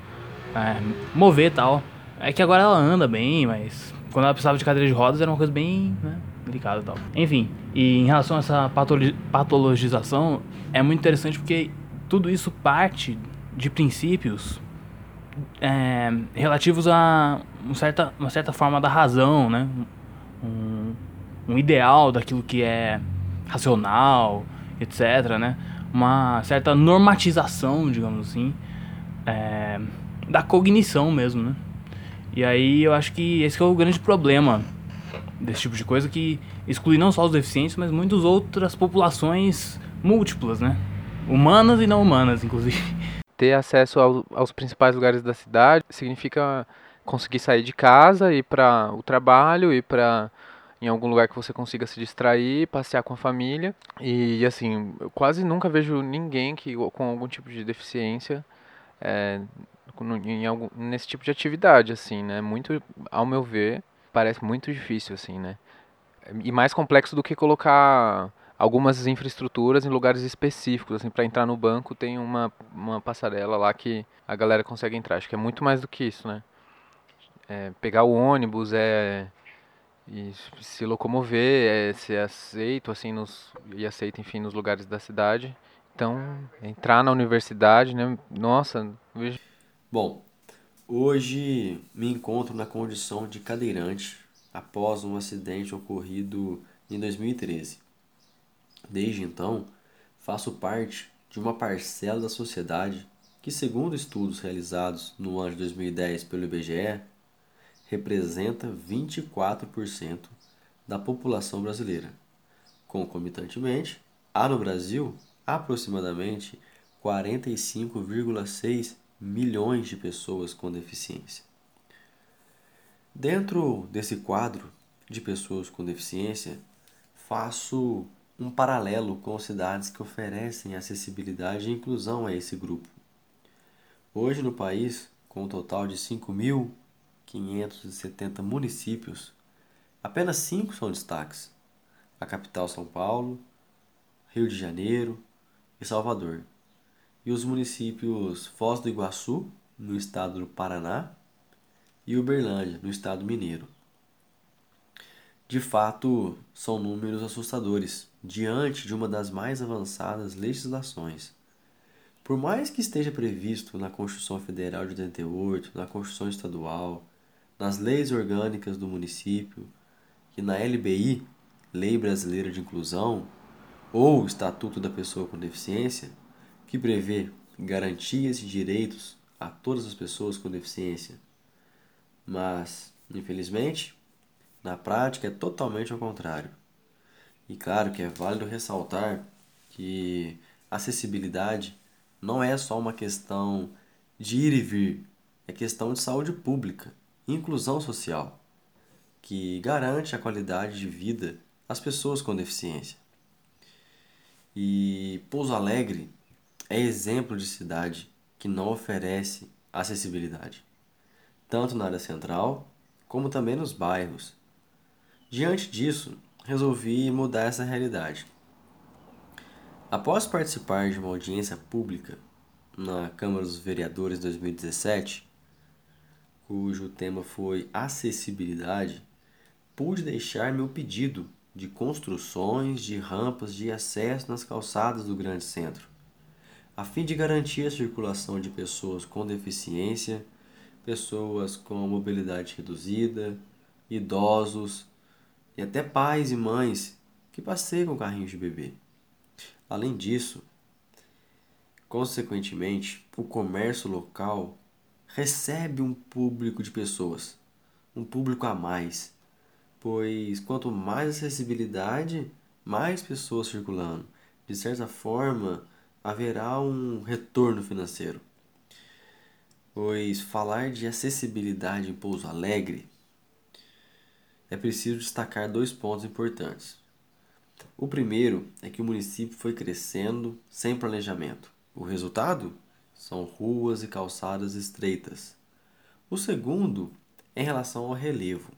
é, mover tal. É que agora ela anda bem, mas quando ela precisava de cadeira de rodas era uma coisa bem né, delicada tal. Enfim, e em relação a essa patologização, é muito interessante porque tudo isso parte de princípios é, relativos a uma certa, uma certa forma da razão, né? Um, um ideal daquilo que é racional, etc, né? Uma certa normatização, digamos assim, é, da cognição mesmo, né? E aí eu acho que esse é o grande problema desse tipo de coisa, que exclui não só os deficientes, mas muitas outras populações múltiplas, né? Humanas e não humanas, inclusive. *laughs* Ter acesso ao, aos principais lugares da cidade significa conseguir sair de casa, ir para o trabalho, ir para em algum lugar que você consiga se distrair, passear com a família. E assim, eu quase nunca vejo ninguém que com algum tipo de deficiência é, em algum, nesse tipo de atividade, assim, né? Muito, ao meu ver, parece muito difícil, assim, né? E mais complexo do que colocar algumas infraestruturas em lugares específicos, assim, para entrar no banco tem uma, uma passarela lá que a galera consegue entrar. Acho que é muito mais do que isso, né? É, pegar o ônibus, é e se locomover, é ser aceito assim nos e aceito enfim nos lugares da cidade. Então, entrar na universidade, né? Nossa, vejo... Bom, hoje me encontro na condição de cadeirante após um acidente ocorrido em 2013. Desde então, faço parte de uma parcela da sociedade que, segundo estudos realizados no ano de 2010 pelo IBGE, representa 24% da população brasileira. Concomitantemente, há no Brasil aproximadamente 45,6 milhões de pessoas com deficiência. Dentro desse quadro de pessoas com deficiência, faço um paralelo com cidades que oferecem acessibilidade e inclusão a esse grupo. Hoje no país, com um total de 5.570 municípios, apenas cinco são destaques: a capital São Paulo, Rio de Janeiro e Salvador, e os municípios Foz do Iguaçu, no estado do Paraná, e Uberlândia, no estado mineiro. De fato, são números assustadores diante de uma das mais avançadas legislações. Por mais que esteja previsto na Constituição Federal de 88, na Constituição Estadual, nas leis orgânicas do município e na LBI, Lei Brasileira de Inclusão, ou Estatuto da Pessoa com Deficiência, que prevê garantias e direitos a todas as pessoas com deficiência. Mas, infelizmente, na prática é totalmente ao contrário. E claro que é válido ressaltar que acessibilidade não é só uma questão de ir e vir, é questão de saúde pública, inclusão social, que garante a qualidade de vida às pessoas com deficiência. E Pouso Alegre é exemplo de cidade que não oferece acessibilidade, tanto na área central como também nos bairros. Diante disso, resolvi mudar essa realidade. Após participar de uma audiência pública na Câmara dos Vereadores 2017, cujo tema foi acessibilidade, pude deixar meu pedido de construções de rampas de acesso nas calçadas do grande centro, a fim de garantir a circulação de pessoas com deficiência, pessoas com mobilidade reduzida, idosos e até pais e mães que passeiam com carrinhos de bebê. Além disso, consequentemente, o comércio local recebe um público de pessoas, um público a mais, pois quanto mais acessibilidade, mais pessoas circulando. De certa forma, haverá um retorno financeiro. Pois falar de acessibilidade em Pouso Alegre é preciso destacar dois pontos importantes. O primeiro é que o município foi crescendo sem planejamento. O resultado são ruas e calçadas estreitas. O segundo é em relação ao relevo.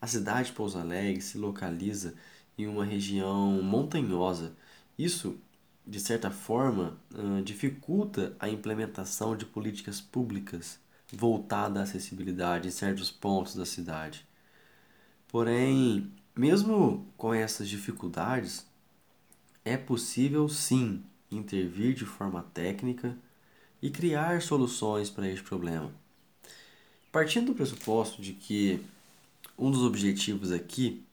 A cidade de Pouso Alegre se localiza em uma região montanhosa. Isso, de certa forma, dificulta a implementação de políticas públicas voltadas à acessibilidade em certos pontos da cidade. Porém, mesmo com essas dificuldades, é possível sim intervir de forma técnica e criar soluções para este problema. Partindo do pressuposto de que um dos objetivos aqui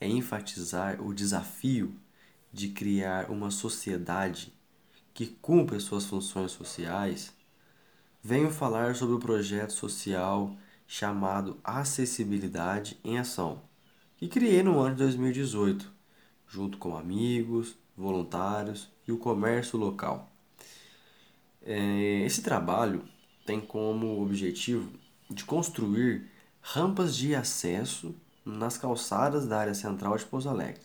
é enfatizar o desafio de criar uma sociedade que cumpra suas funções sociais, venho falar sobre o projeto social chamado Acessibilidade em Ação, que criei no ano de 2018, junto com amigos, voluntários e o comércio local. É, esse trabalho tem como objetivo de construir rampas de acesso nas calçadas da área central de Pouso Alegre.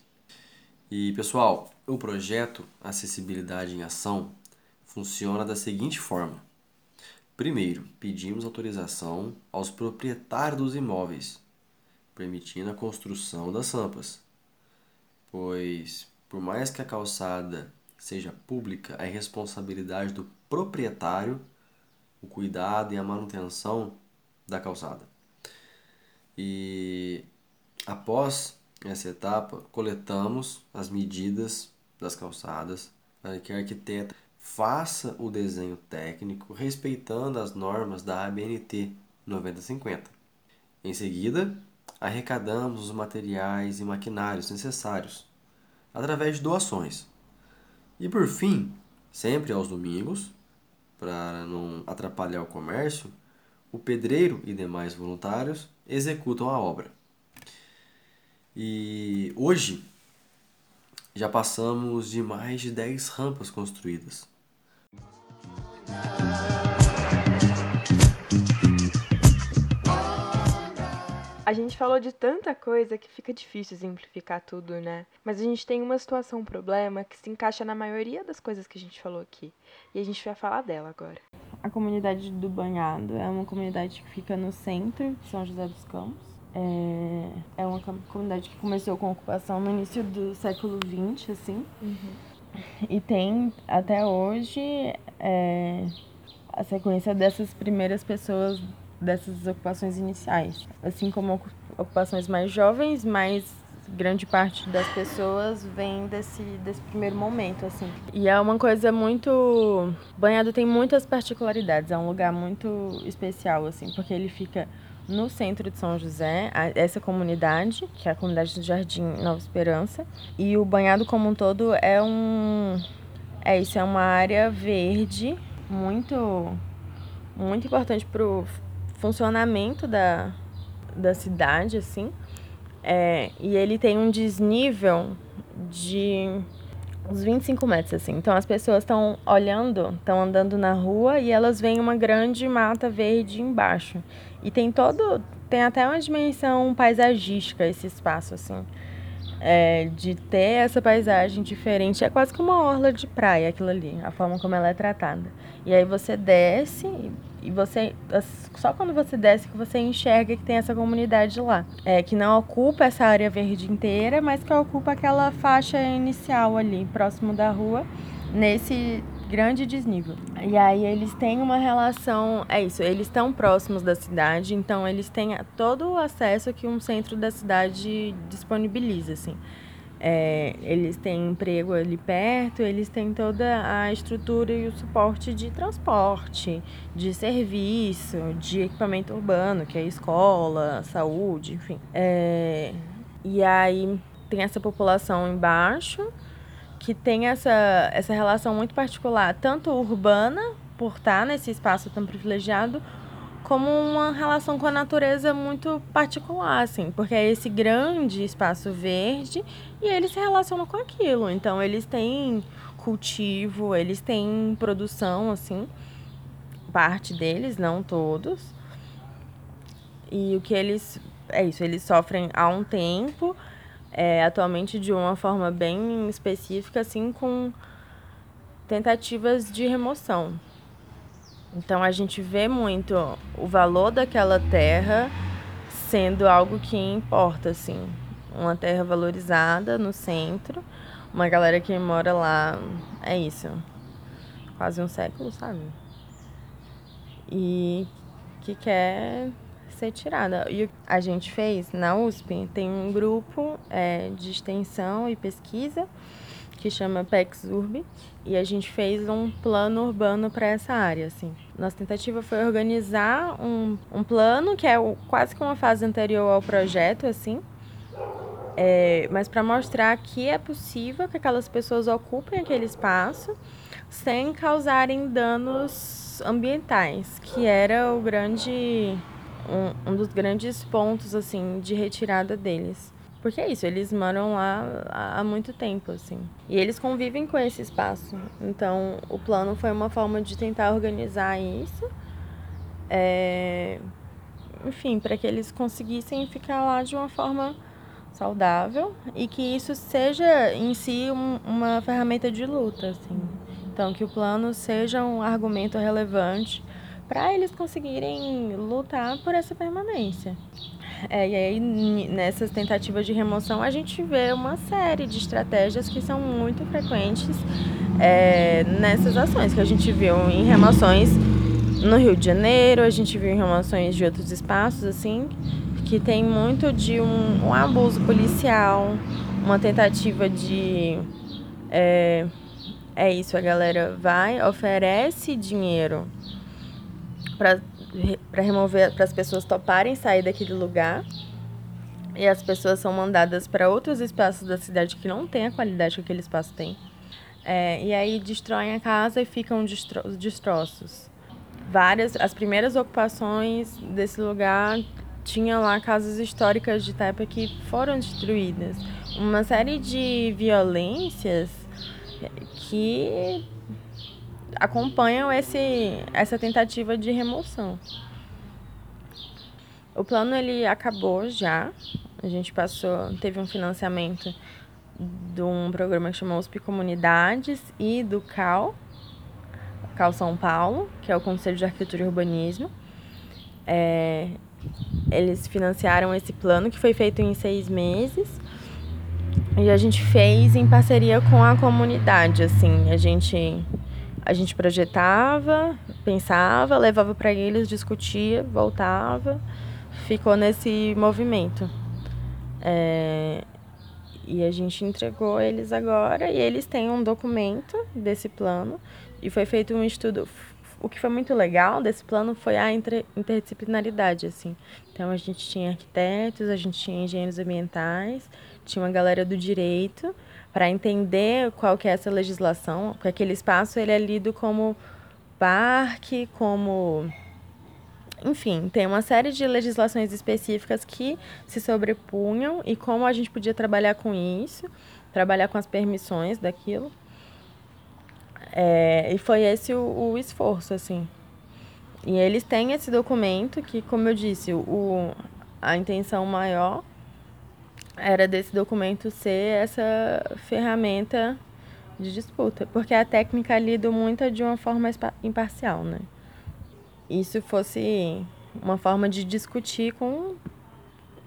E pessoal, o projeto Acessibilidade em Ação funciona da seguinte forma: Primeiro, pedimos autorização aos proprietários dos imóveis, permitindo a construção das rampas, pois Por mais que a calçada seja pública, é responsabilidade do proprietário o cuidado e a manutenção da calçada. E após essa etapa, coletamos as medidas das calçadas para que a arquiteta faça o desenho técnico respeitando as normas da ABNT 9050. Em seguida, arrecadamos os materiais e maquinários necessários através de doações. E por fim, sempre aos domingos, para não atrapalhar o comércio, o pedreiro e demais voluntários executam a obra. E hoje já passamos de mais de 10 rampas construídas. A gente falou de tanta coisa que fica difícil exemplificar tudo, né? Mas a gente tem uma situação, um problema que se encaixa na maioria das coisas que a gente falou aqui. E a gente vai falar dela agora. A comunidade do Banhado é uma comunidade que fica no centro de São José dos Campos. É, é uma comunidade que começou com ocupação no início do século XX, assim. Uhum. E tem até hoje é, a sequência dessas primeiras pessoas dessas ocupações iniciais. Assim como ocupações mais jovens, mas grande parte das pessoas vem desse, desse primeiro momento, assim. E é uma coisa muito... Banhado tem muitas particularidades, é um lugar muito especial, assim, porque ele fica no centro de São José, essa comunidade, que é a comunidade do Jardim Nova Esperança, e o Banhado como um todo é um... É isso, é uma área verde muito muito importante para o funcionamento da, da cidade, assim. É, e ele tem um desnível de uns 25 metros, assim. Então as pessoas estão olhando, estão andando na rua e elas veem uma grande mata verde embaixo. E tem todo. Tem até uma dimensão paisagística esse espaço, assim. É, de ter essa paisagem diferente. É quase que uma orla de praia aquilo ali, a forma como ela é tratada. E aí você desce e você só quando você desce que você enxerga que tem essa comunidade lá, é que não ocupa essa área verde inteira, mas que ocupa aquela faixa inicial ali próximo da rua, nesse grande desnível. E aí eles têm uma relação, é isso, eles estão próximos da cidade, então eles têm todo o acesso que um centro da cidade disponibiliza, assim. É, eles têm emprego ali perto, eles têm toda a estrutura e o suporte de transporte, de serviço, de equipamento urbano, que é escola, saúde, enfim. É, e aí tem essa população embaixo que tem essa, essa relação muito particular, tanto urbana, por estar nesse espaço tão privilegiado, como uma relação com a natureza muito particular, assim, porque é esse grande espaço verde e eles se relacionam com aquilo. Então, eles têm cultivo, eles têm produção, assim, parte deles, não todos. E o que eles. É isso, eles sofrem há um tempo, é, atualmente de uma forma bem específica, assim, com tentativas de remoção. Então a gente vê muito o valor daquela terra sendo algo que importa, assim. Uma terra valorizada no centro, uma galera que mora lá, é isso, quase um século, sabe? E que quer ser tirada. E a gente fez na USP, tem um grupo é, de extensão e pesquisa que chama PEX Urb, e a gente fez um plano urbano para essa área, assim. Nossa tentativa foi organizar um, um plano que é o, quase que uma fase anterior ao projeto, assim, é, mas para mostrar que é possível que aquelas pessoas ocupem aquele espaço sem causarem danos ambientais, que era o grande um, um dos grandes pontos assim de retirada deles. Porque é isso, eles moram lá há muito tempo, assim. E eles convivem com esse espaço. Então, o plano foi uma forma de tentar organizar isso. É... Enfim, para que eles conseguissem ficar lá de uma forma saudável e que isso seja em si um, uma ferramenta de luta, assim. Então, que o plano seja um argumento relevante para eles conseguirem lutar por essa permanência. É, e aí, nessas tentativas de remoção, a gente vê uma série de estratégias que são muito frequentes é, nessas ações, que a gente viu em remoções no Rio de Janeiro, a gente viu em remoções de outros espaços, assim, que tem muito de um, um abuso policial, uma tentativa de. É, é isso, a galera vai, oferece dinheiro para remover, para as pessoas toparem sair daquele lugar. E as pessoas são mandadas para outros espaços da cidade que não tem a qualidade que aquele espaço tem. É, e aí destroem a casa e ficam destro destroços. Várias, as primeiras ocupações desse lugar tinham lá casas históricas de Taipa que foram destruídas. Uma série de violências que acompanham esse, essa tentativa de remoção. O plano ele acabou já. A gente passou, teve um financiamento de um programa que chama USP Comunidades e do CAL, CAL São Paulo, que é o Conselho de Arquitetura e Urbanismo. É, eles financiaram esse plano que foi feito em seis meses e a gente fez em parceria com a comunidade, assim, a gente a gente projetava, pensava, levava para eles, discutia, voltava, ficou nesse movimento. É, e a gente entregou eles agora e eles têm um documento desse plano e foi feito um estudo. O que foi muito legal desse plano foi a inter, interdisciplinaridade, assim. Então a gente tinha arquitetos, a gente tinha engenheiros ambientais, tinha uma galera do direito para entender qual que é essa legislação, porque aquele espaço ele é lido como parque, como enfim, tem uma série de legislações específicas que se sobrepunham e como a gente podia trabalhar com isso, trabalhar com as permissões daquilo. É, e foi esse o, o, esforço, assim. E eles têm esse documento que, como eu disse, o, a intenção maior era desse documento ser essa ferramenta de disputa, porque a técnica lida muito de uma forma imparcial, né? Isso fosse uma forma de discutir com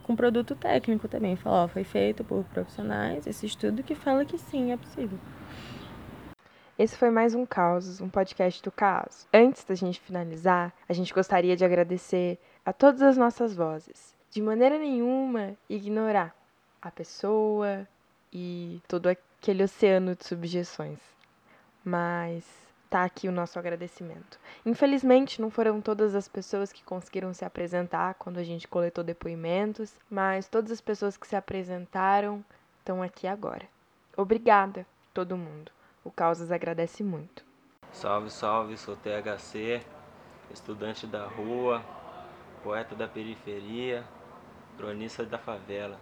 com produto técnico também, falar, ó, foi feito por profissionais, esse estudo que fala que sim, é possível. Esse foi mais um Caos, um podcast do Caos. Antes da gente finalizar, a gente gostaria de agradecer a todas as nossas vozes. De maneira nenhuma ignorar a pessoa e todo aquele oceano de subjeções. Mas tá aqui o nosso agradecimento. Infelizmente, não foram todas as pessoas que conseguiram se apresentar quando a gente coletou depoimentos, mas todas as pessoas que se apresentaram estão aqui agora. Obrigada, todo mundo. O Causas agradece muito. Salve, salve, sou THC, estudante da rua, poeta da periferia, cronista da favela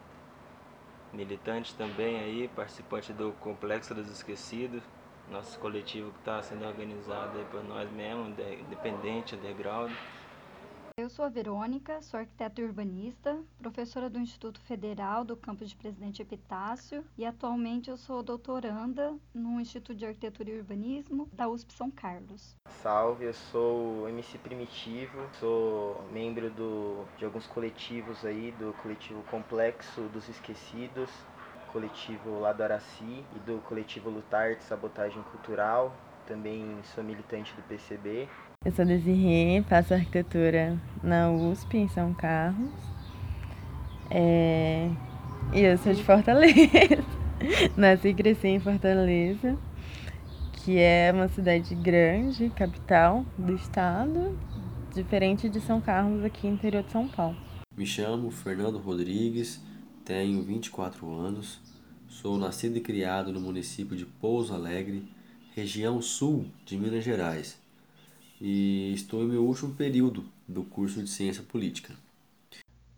militante também aí, participante do Complexo dos Esquecidos, nosso coletivo que está sendo organizado por nós mesmos, independente, underground. Eu sou a Verônica, sou arquiteta urbanista, professora do Instituto Federal do campus de Presidente Epitácio e atualmente eu sou doutoranda no Instituto de Arquitetura e Urbanismo da USP São Carlos. Salve, eu sou MC Primitivo, sou membro do, de alguns coletivos aí, do coletivo Complexo dos Esquecidos, coletivo Lado Araci e do coletivo Lutar de Sabotagem Cultural. Também sou militante do PCB eu sou Desirê, faço arquitetura na USP, em São Carlos. É... E eu sou de Fortaleza. *laughs* Nasci e cresci em Fortaleza, que é uma cidade grande, capital do estado, diferente de São Carlos, aqui no interior de São Paulo. Me chamo Fernando Rodrigues, tenho 24 anos, sou nascido e criado no município de Pouso Alegre, região sul de Minas Gerais e estou em meu último período do curso de Ciência Política.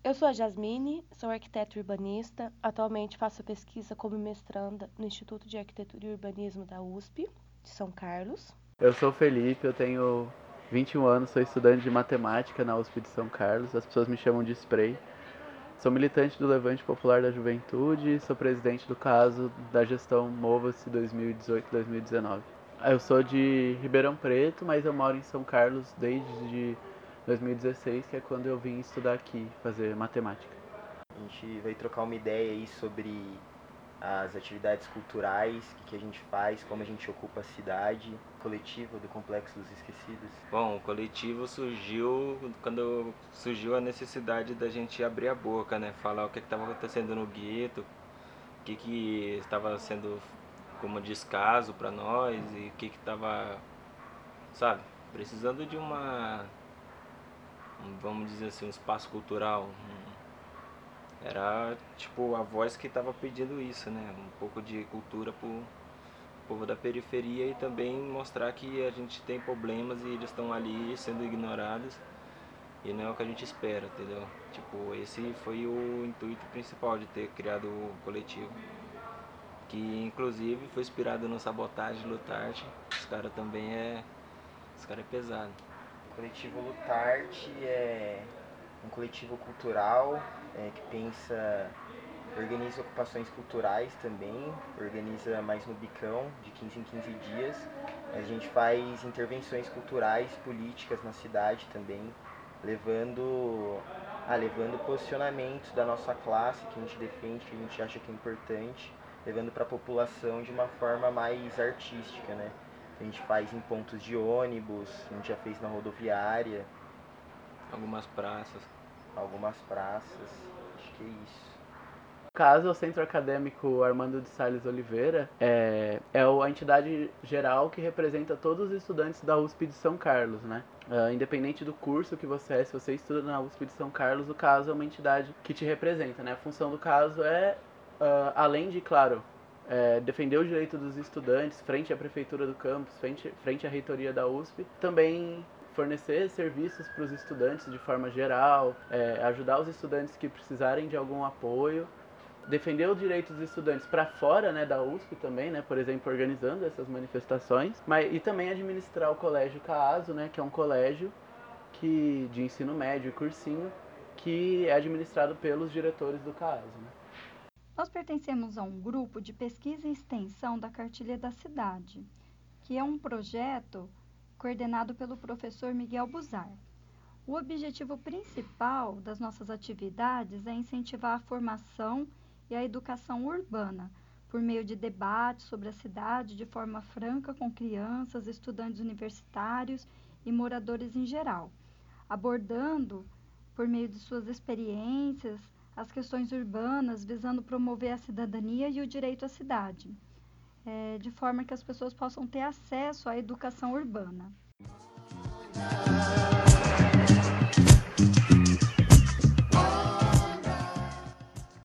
Eu sou a Jasmine, sou arquiteto urbanista, atualmente faço pesquisa como mestranda no Instituto de Arquitetura e Urbanismo da USP, de São Carlos. Eu sou Felipe, eu tenho 21 anos, sou estudante de matemática na USP de São Carlos, as pessoas me chamam de Spray. Sou militante do Levante Popular da Juventude e sou presidente do caso da gestão Mova-se 2018-2019. Eu sou de Ribeirão Preto, mas eu moro em São Carlos desde 2016, que é quando eu vim estudar aqui, fazer matemática. gente vai trocar uma ideia aí sobre as atividades culturais, o que, que a gente faz, como a gente ocupa a cidade, coletivo do Complexo dos Esquecidos. Bom, o coletivo surgiu quando surgiu a necessidade da gente abrir a boca, né? Falar o que estava acontecendo no gueto, o que, que estava sendo como descaso para nós e o que estava, sabe, precisando de uma, vamos dizer assim, um espaço cultural, era tipo a voz que estava pedindo isso, né? Um pouco de cultura pro povo da periferia e também mostrar que a gente tem problemas e eles estão ali sendo ignorados e não é o que a gente espera, entendeu? Tipo, esse foi o intuito principal de ter criado o coletivo. Que inclusive foi inspirado no Sabotagem Lutarte. Os caras também é. Os caras é pesado. O coletivo Lutarte é um coletivo cultural é, que pensa, organiza ocupações culturais também, organiza mais no Bicão, de 15 em 15 dias. A gente faz intervenções culturais, políticas na cidade também, levando, ah, levando posicionamentos da nossa classe que a gente defende, que a gente acha que é importante, levando para a população de uma forma mais artística, né? A gente faz em pontos de ônibus, a gente já fez na rodoviária. Algumas praças algumas praças. Acho que é isso. No caso, o Centro Acadêmico Armando de Salles Oliveira é, é a entidade geral que representa todos os estudantes da USP de São Carlos, né? Uh, independente do curso que você é, se você estuda na USP de São Carlos, o caso é uma entidade que te representa, né? A função do caso é, uh, além de, claro, é, defender o direito dos estudantes frente à prefeitura do campus, frente, frente à reitoria da USP, também fornecer serviços para os estudantes de forma geral, é, ajudar os estudantes que precisarem de algum apoio, defender o direito dos estudantes para fora né, da USP também, né, por exemplo, organizando essas manifestações, mas, e também administrar o colégio CAASO, né, que é um colégio que, de ensino médio e cursinho, que é administrado pelos diretores do CAASO. Né. Nós pertencemos a um grupo de pesquisa e extensão da Cartilha da Cidade, que é um projeto coordenado pelo professor Miguel Buzar. O objetivo principal das nossas atividades é incentivar a formação e a educação urbana, por meio de debates sobre a cidade de forma franca com crianças, estudantes universitários e moradores em geral, abordando, por meio de suas experiências, as questões urbanas, visando promover a cidadania e o direito à cidade, é, de forma que as pessoas possam ter acesso à educação urbana.